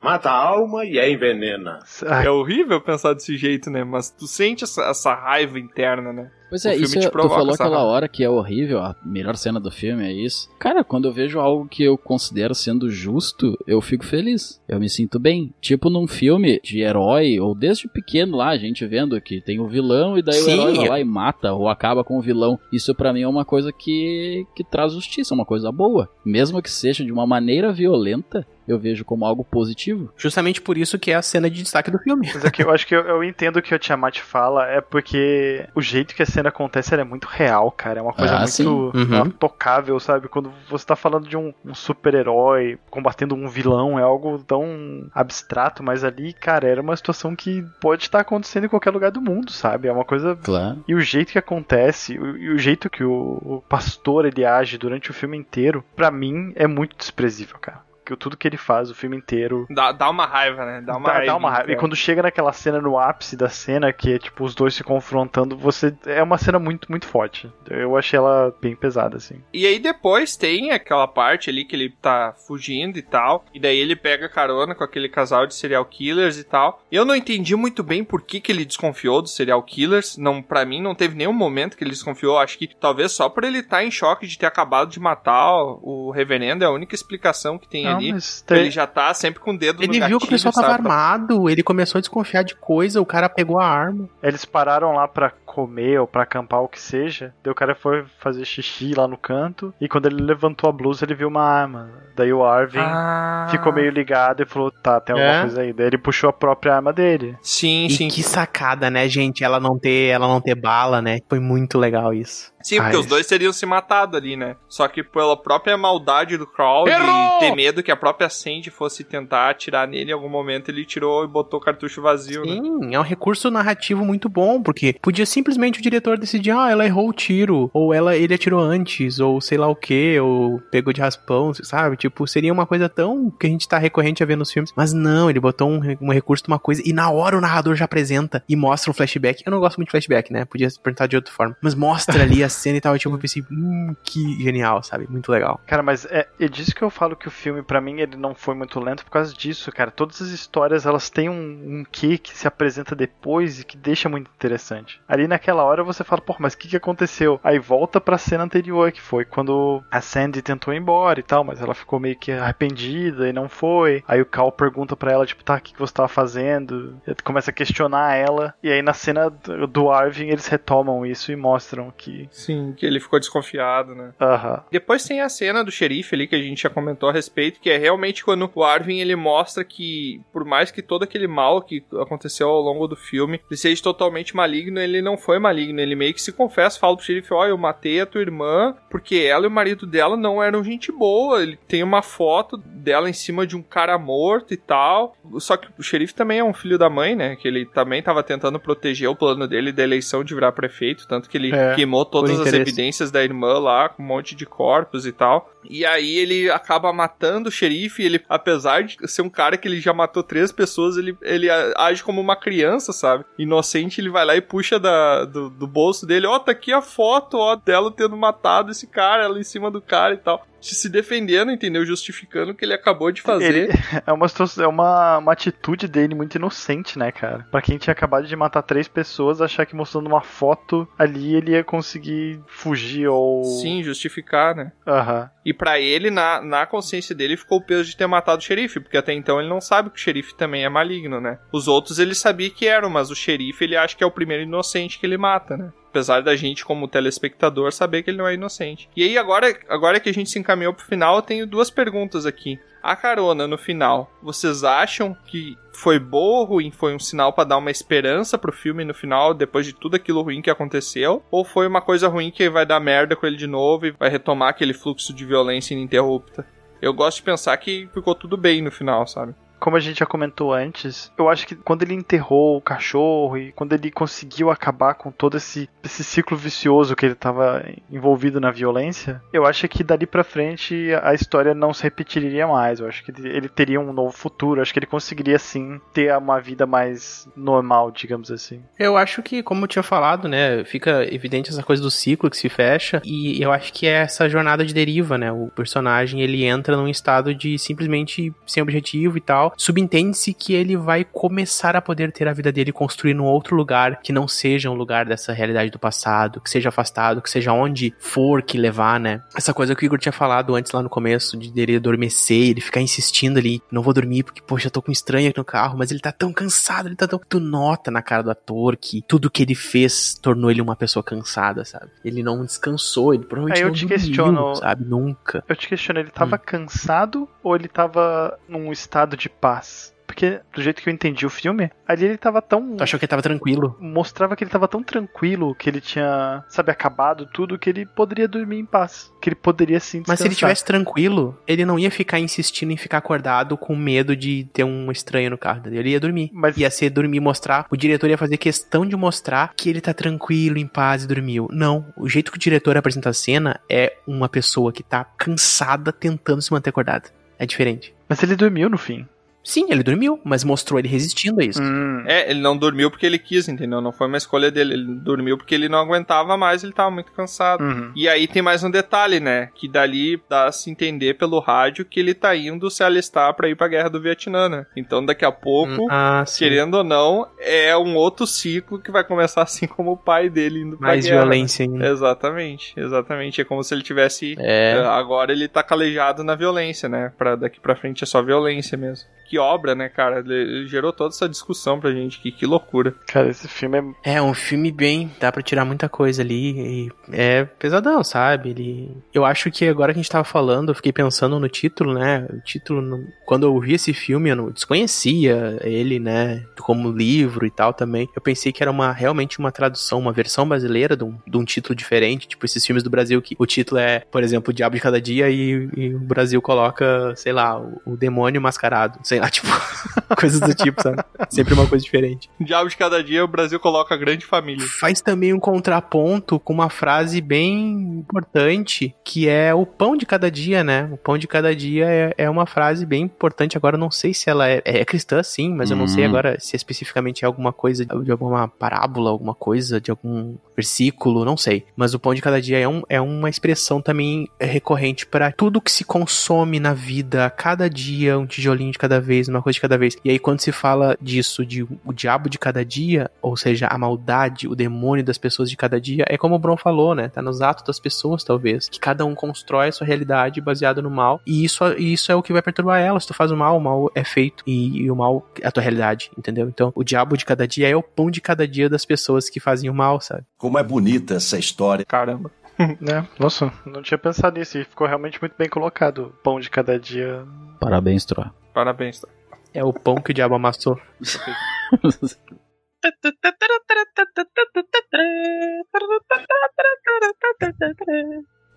Mata a alma e a envenena. É horrível pensar desse jeito, né? Mas tu sente essa, essa raiva interna, né? Pois é, isso é- tu falou aquela raiva. hora que é horrível, a melhor cena do filme é isso. Cara, quando eu vejo algo que eu considero sendo justo, eu fico feliz. Eu me sinto bem. Tipo num filme de herói, ou desde pequeno lá, a gente vendo que tem o vilão e daí Sim. o herói vai lá e mata ou acaba com o vilão. Isso pra mim é uma coisa que, que traz justiça, uma coisa boa. Mesmo que seja de uma maneira violenta, eu vejo como algo positivo. Justamente por isso que é a cena de destaque do filme. Mas é que eu acho que eu, eu entendo o que o Tiamat fala, é porque o jeito que a cena acontece ela é muito real, cara. É uma coisa Ah, muito. Uhum. é tocável, sabe? Quando você tá falando de um, um super-herói combatendo um vilão, é algo tão abstrato, mas ali, cara, era uma situação que pode estar acontecendo em qualquer lugar do mundo, sabe? É uma coisa Claro. E o jeito que acontece, o- e o jeito que o, o pastor ele age durante o filme inteiro, pra mim é muito desprezível, cara. Que tudo que ele faz o filme inteiro Dá, dá uma raiva, né? Dá uma dá, raiva. dá uma raiva. E quando chega naquela cena no ápice da cena, que é tipo os dois se confrontando, você é uma cena muito, muito forte. Eu achei ela bem pesada, assim. E aí depois tem aquela parte ali que ele tá fugindo e tal. E daí ele pega carona com aquele casal de serial killers e tal. Eu não entendi muito bem por que, que ele desconfiou dos serial killers. Não, para mim não teve nenhum momento que ele desconfiou. Acho que talvez só por ele estar em choque de ter acabado de matar o reverendo é a única explicação que tem Não, ali. tem- Ele já tá sempre com o dedo no Ele viu que o gatilho, pessoal tava sabe? armado, ele começou a desconfiar de coisa, o cara pegou a arma. Eles pararam lá pra comer ou pra acampar, o que seja. Daí o cara foi fazer xixi lá no canto. E quando ele levantou a blusa, ele viu uma arma. Daí o Arvin Ah. ficou meio ligado e falou: tá, tem alguma É? coisa aí. Daí ele puxou a própria arma dele. Sim, E sim. que sacada, né, gente? Ela não ter, ela não ter bala, né? Foi muito legal isso. Sim, porque Ai. os dois teriam se matado ali, né? Só que pela própria maldade do Crawl Errou! e ter medo que a própria Sandy fosse tentar atirar nele em algum momento, ele tirou e botou o cartucho vazio, né? Sim, é um recurso narrativo muito bom, porque podia simplesmente o diretor decidir, ah, ela errou o tiro, ou ela ele atirou antes, ou sei lá o que, ou pegou de raspão, sabe? Tipo, seria uma coisa tão que a gente tá recorrente a ver nos filmes. Mas não, ele botou um, um recurso de uma coisa, e na hora o narrador já apresenta e mostra um flashback. Eu não gosto muito de flashback, né? Podia perguntar de outra forma. Mas mostra ali a cena e tal, tipo, eu pensei, hum, que genial, sabe? Muito legal. Cara, mas é, é disso que eu falo que o filme, pra mim, ele não foi muito lento por causa disso, cara. Todas as histórias, elas têm um, um quê que se apresenta depois e que deixa muito interessante. Ali naquela hora você fala, pô, mas o que, que aconteceu? Aí volta pra cena anterior, que foi quando a Sandy tentou ir embora e tal, mas ela ficou meio que arrependida e não foi. Aí o Cal pergunta pra ela, tipo, tá, o que, que você tava fazendo? E começa a questionar ela. E aí na cena do Arvin eles retomam isso e mostram que. Sim, que ele ficou desconfiado, né? Aham. Depois tem a cena do xerife ali que a gente já comentou a respeito, que é realmente quando o Arvin ele mostra que, por mais que todo aquele mal que aconteceu ao longo do filme ele seja totalmente maligno, ele não foi maligno. Ele meio que se confessa, fala pro xerife: Ó, oh, eu matei a tua irmã porque ela e o marido dela não eram gente boa. Ele tem uma foto dela em cima de um cara morto e tal. Só que o xerife também é um filho da mãe, né? Que ele também tava tentando proteger o plano dele da eleição de virar prefeito, tanto que ele É, queimou todas as evidências da irmã lá, com um monte de corpos e tal. E aí ele acaba matando o xerife, ele, apesar de ser um cara que ele já matou três pessoas, ele, ele age como uma criança, sabe? Inocente, ele vai lá e puxa da, do, do bolso dele, ó, tá aqui a foto, ó, dela tendo matado esse cara, ela em cima do cara e tal. Se defendendo, entendeu? Justificando o que ele acabou de fazer. Ele- é uma, é uma, uma atitude dele muito inocente, né, cara? Pra quem tinha acabado de matar três pessoas, achar que mostrando uma foto ali ele ia conseguir fugir ou. Sim, justificar, né? Aham. E pra ele, na, na consciência dele, ficou o peso de ter matado o xerife, porque até então ele não sabe que o xerife também é maligno, né? Os outros ele sabia que eram, mas o xerife ele acha que é o primeiro inocente que ele mata, né? Apesar da gente, como telespectador, saber que ele não é inocente. E aí, agora, agora que a gente se encaminhou pro final, eu tenho duas perguntas aqui. A carona no final, vocês acham que foi boa ou ruim? Foi um sinal pra dar uma esperança pro filme no final, depois de tudo aquilo ruim que aconteceu? Ou foi uma coisa ruim que vai dar merda com ele de novo e vai retomar aquele fluxo de violência ininterrupta? Eu gosto de pensar que ficou tudo bem no final, sabe? Como a gente já comentou antes, eu acho que quando ele enterrou o cachorro e quando ele conseguiu acabar com todo esse, esse ciclo vicioso que ele tava envolvido na violência, eu acho que dali pra frente a história não se repetiria mais. Eu acho que ele ele teria um novo futuro. Eu acho que ele conseguiria sim ter uma vida mais normal, digamos assim. Eu acho que, como eu tinha falado, né, fica evidente essa coisa do ciclo que se fecha, e eu acho que é essa jornada de deriva, né? O personagem ele entra num estado de simplesmente sem objetivo e tal. Subentende-se que ele vai começar a poder ter a vida dele construir num outro lugar que não seja um lugar dessa realidade do passado, que seja afastado, que seja onde for que levar, né? Essa coisa que o Igor tinha falado antes lá no começo, de ele adormecer, ele ficar insistindo ali, não vou dormir porque, poxa, eu tô com estranho aqui no carro, mas ele tá tão cansado, ele tá tão. Tu nota na cara do ator que tudo que ele fez tornou ele uma pessoa cansada, sabe? Ele não descansou, ele provavelmente Aí eu não te dormiu, questiono- sabe? Nunca. Eu te questiono, ele tava cansado ou ele tava num estado de paz? Porque, do jeito que eu entendi o filme, ali ele tava tão. Tu achou que ele tava tranquilo? Mostrava que ele tava tão tranquilo, que ele tinha, sabe, acabado tudo, que ele poderia dormir em paz. Que ele poderia sim Mas se ele descansar. tivesse tranquilo, ele não ia ficar insistindo em ficar acordado com medo de ter um estranho no carro dele. Ele ia dormir. Mas- Ia ser dormir, mostrar. O diretor ia fazer questão de mostrar que ele tá tranquilo, em paz e dormiu. Não. O jeito que o diretor apresenta a cena é uma pessoa que tá cansada tentando se manter acordada. É diferente. Mas ele dormiu no fim. Sim, ele dormiu, mas mostrou ele resistindo a isso. Hum. É, ele não dormiu porque ele quis, entendeu? Não foi uma escolha dele. Ele dormiu porque ele não aguentava mais, ele tava muito cansado. Uhum. E aí tem mais um detalhe, né? Que dali dá a se entender pelo rádio que ele tá indo se alistar pra ir pra guerra do Vietnã, né? Então daqui a pouco, Ah, sim. querendo ou não, é um outro ciclo que vai começar assim como o pai dele indo pra Mais guerra. violência ainda. Exatamente, exatamente. É como se ele tivesse. É. eh, Agora ele tá calejado na violência, né? Pra daqui pra frente é só violência mesmo. Que obra, né, cara? Ele ele gerou toda essa discussão pra gente. Que, que loucura. Cara, esse filme é. É um filme bem, dá pra tirar muita coisa ali e é pesadão, sabe? Ele, eu acho que agora que a gente tava falando, eu fiquei pensando no título, né? O título, no- quando eu vi esse filme, eu não desconhecia ele, né? Como livro e tal também. Eu pensei que era uma realmente uma tradução, uma versão brasileira de um, de um título diferente, tipo esses filmes do Brasil que o título é, por exemplo, O Diabo de Cada Dia e, e o Brasil coloca, sei lá, o, o demônio mascarado, sei lá, tipo, coisas do tipo, sabe? Sempre uma coisa diferente. Diabo de cada dia, o Brasil coloca a grande família. faz também um contraponto com uma frase bem importante, que é o pão de cada dia, né? O pão de cada dia é, é uma frase bem importante. Agora eu não sei se ela é, é cristã, sim, mas eu não sei Hum. agora se especificamente é alguma coisa de alguma parábola, alguma coisa, de algum versículo, não sei. Mas o pão de cada dia é, um, é uma expressão também recorrente para tudo que se consome na vida, a cada dia, um tijolinho de cada vez vez, uma coisa de cada vez. E aí, quando se fala disso, de o diabo de cada dia, ou seja, a maldade, o demônio das pessoas de cada dia, é como o Bron falou, né? Tá nos atos das pessoas, talvez. Que cada um constrói a sua realidade baseado no mal. E isso, isso é o que vai perturbar ela. Se tu faz o mal, o mal é feito. E, e o mal é a tua realidade, entendeu? Então, o diabo de cada dia é o pão de cada dia das pessoas que fazem o mal, sabe? Como é bonita essa história. Caramba. né? Nossa, não tinha pensado nisso e ficou realmente muito bem colocado. Pão de cada dia. Parabéns, Troa. Parabéns, Troa. É o pão que o diabo amassou.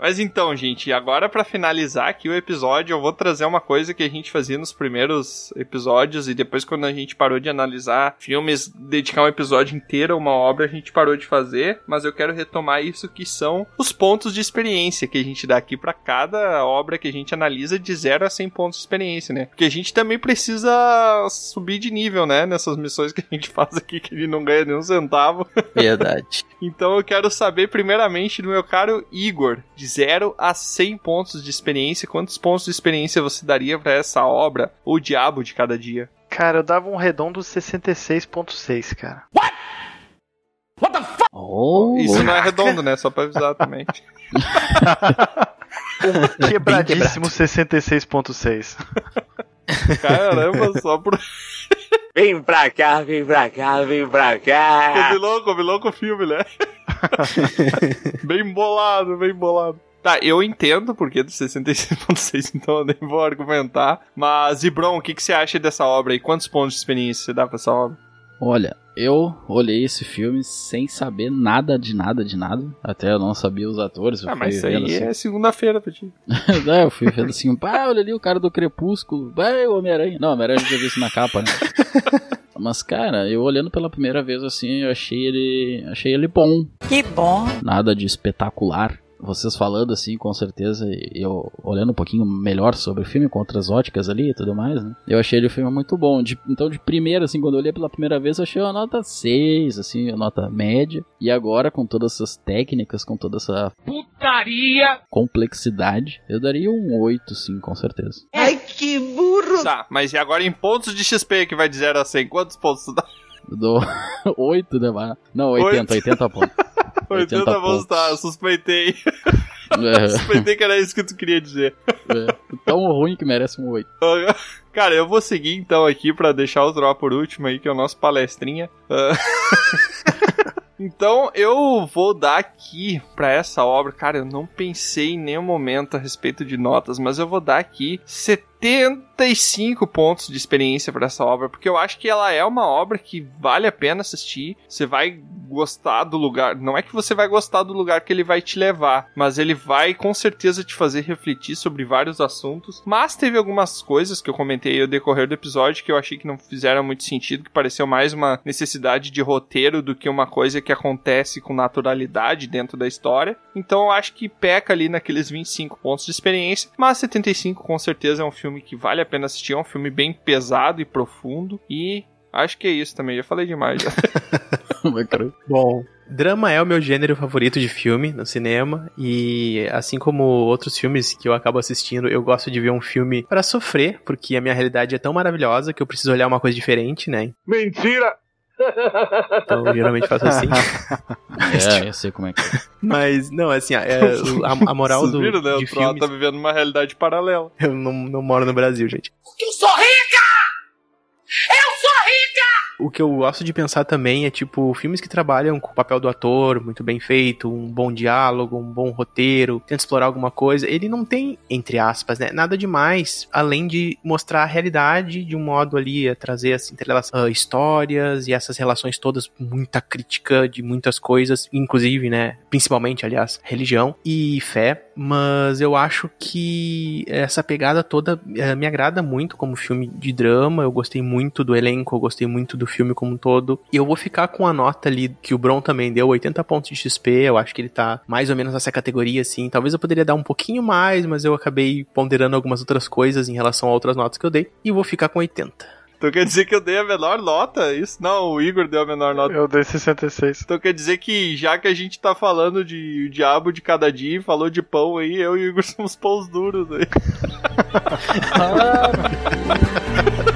Mas então, gente, agora para finalizar aqui o episódio, eu vou trazer uma coisa que a gente fazia nos primeiros episódios e depois quando a gente parou de analisar filmes, dedicar um episódio inteiro a uma obra, a gente parou de fazer, mas eu quero retomar isso que são os pontos de experiência que a gente dá aqui para cada obra que a gente analisa de 0 a 100 pontos de experiência, né? Porque a gente também precisa subir de nível, né, nessas missões que a gente faz aqui que ele não ganha nenhum centavo. Verdade. então eu quero saber primeiramente do meu caro Igor, de 0 a 100 pontos de experiência, quantos pontos de experiência você daria para essa obra, O Diabo de Cada Dia? Cara, eu dava um redondo 66.6, cara. What? What the fuck? Oh, Isso não é redondo, né? Só pra avisar também. um quebradíssimo 66.6. Caramba, só por... Vem pra cá, vem pra cá, vem pra cá. Combinou, combinou com o filme, né? bem bolado, bem bolado. Tá, eu entendo porque do 66.6, então eu nem vou argumentar. Mas, Ibron, o que, que você acha dessa obra aí? Quantos pontos de experiência você dá pra essa obra? Olha, eu olhei esse filme sem saber nada de nada de nada. Até eu não sabia os atores. ah, mas isso aí assim. é segunda-feira pra ti. é, eu fui vendo assim, pá, olha ali o cara do Crepúsculo, pá, o Homem-Aranha. Não, Homem-Aranha já vi isso na capa, né? Mas, cara, eu olhando pela primeira vez assim, eu achei ele. Achei ele bom. Que bom. Nada de espetacular vocês falando assim, com certeza, eu olhando um pouquinho melhor sobre o filme, com outras óticas ali e tudo mais, né? Eu achei ele um filme muito bom. De, então, de primeira, assim, quando eu olhei pela primeira vez, eu achei uma nota 6, assim, uma nota média. E agora, com todas essas técnicas, com toda essa putaria, complexidade, eu daria um 8, sim, com certeza. Ai, que burro! Tá, mas e agora em pontos de XP que vai de 0 a 100, quantos pontos tu dá? Do 8, né? Não, 80, 8. 80 pontos. 80, 80 pontos, tá, suspeitei. É. suspeitei que era isso que tu queria dizer. É. Tão ruim que merece um 8. Cara, eu vou seguir então aqui para deixar o Troll por último aí, que é o nosso palestrinha. Uh... Então eu vou dar aqui para essa obra, cara, eu não pensei em nenhum momento a respeito de notas, mas eu vou dar aqui 75 pontos de experiência para essa obra, porque eu acho que ela é uma obra que vale a pena assistir. Você vai gostar do lugar, não é que você vai gostar do lugar que ele vai te levar, mas ele vai com certeza te fazer refletir sobre vários assuntos. Mas teve algumas coisas que eu comentei ao decorrer do episódio que eu achei que não fizeram muito sentido, que pareceu mais uma necessidade de roteiro do que uma coisa que acontece com naturalidade dentro da história. Então eu acho que peca ali naqueles 25 pontos de experiência, mas 75 com certeza é um filme que vale a pena assistir, é um filme bem pesado e profundo e acho que é isso também, já falei demais já. Bom, Drama é o meu gênero favorito de filme no cinema e assim como outros filmes que eu acabo assistindo, eu gosto de ver um filme para sofrer, porque a minha realidade é tão maravilhosa que eu preciso olhar uma coisa diferente, né? Mentira! Então, eu geralmente faço assim. é, eu sei como é que é. Mas, não, assim, é, a, a moral Vocês do. viram, né? De o Troll filmes... tá vivendo uma realidade paralela. Eu não, não moro no Brasil, gente. Porque eu sou rica! Eu sou rica! O que eu gosto de pensar também é, tipo, filmes que trabalham com o papel do ator muito bem feito, um bom diálogo, um bom roteiro, tenta explorar alguma coisa. Ele não tem, entre aspas, né, nada demais, além de mostrar a realidade de um modo ali, a trazer assim, uh, histórias e essas relações todas, muita crítica de muitas coisas, inclusive, né, principalmente, aliás, religião e fé. Mas eu acho que essa pegada toda uh, me agrada muito como filme de drama. Eu gostei muito do elenco, eu gostei muito do filme como um todo. E eu vou ficar com a nota ali que o Bron também deu, 80 pontos de XP. Eu acho que ele tá mais ou menos nessa categoria, assim. Talvez eu poderia dar um pouquinho mais, mas eu acabei ponderando algumas outras coisas em relação a outras notas que eu dei. E vou ficar com 80. Então quer dizer que eu dei a menor nota? Isso? Não, o Igor deu a menor nota. Eu dei 66. Então quer dizer que já que a gente tá falando de diabo de cada dia, falou de pão aí, eu e o Igor somos pães duros aí.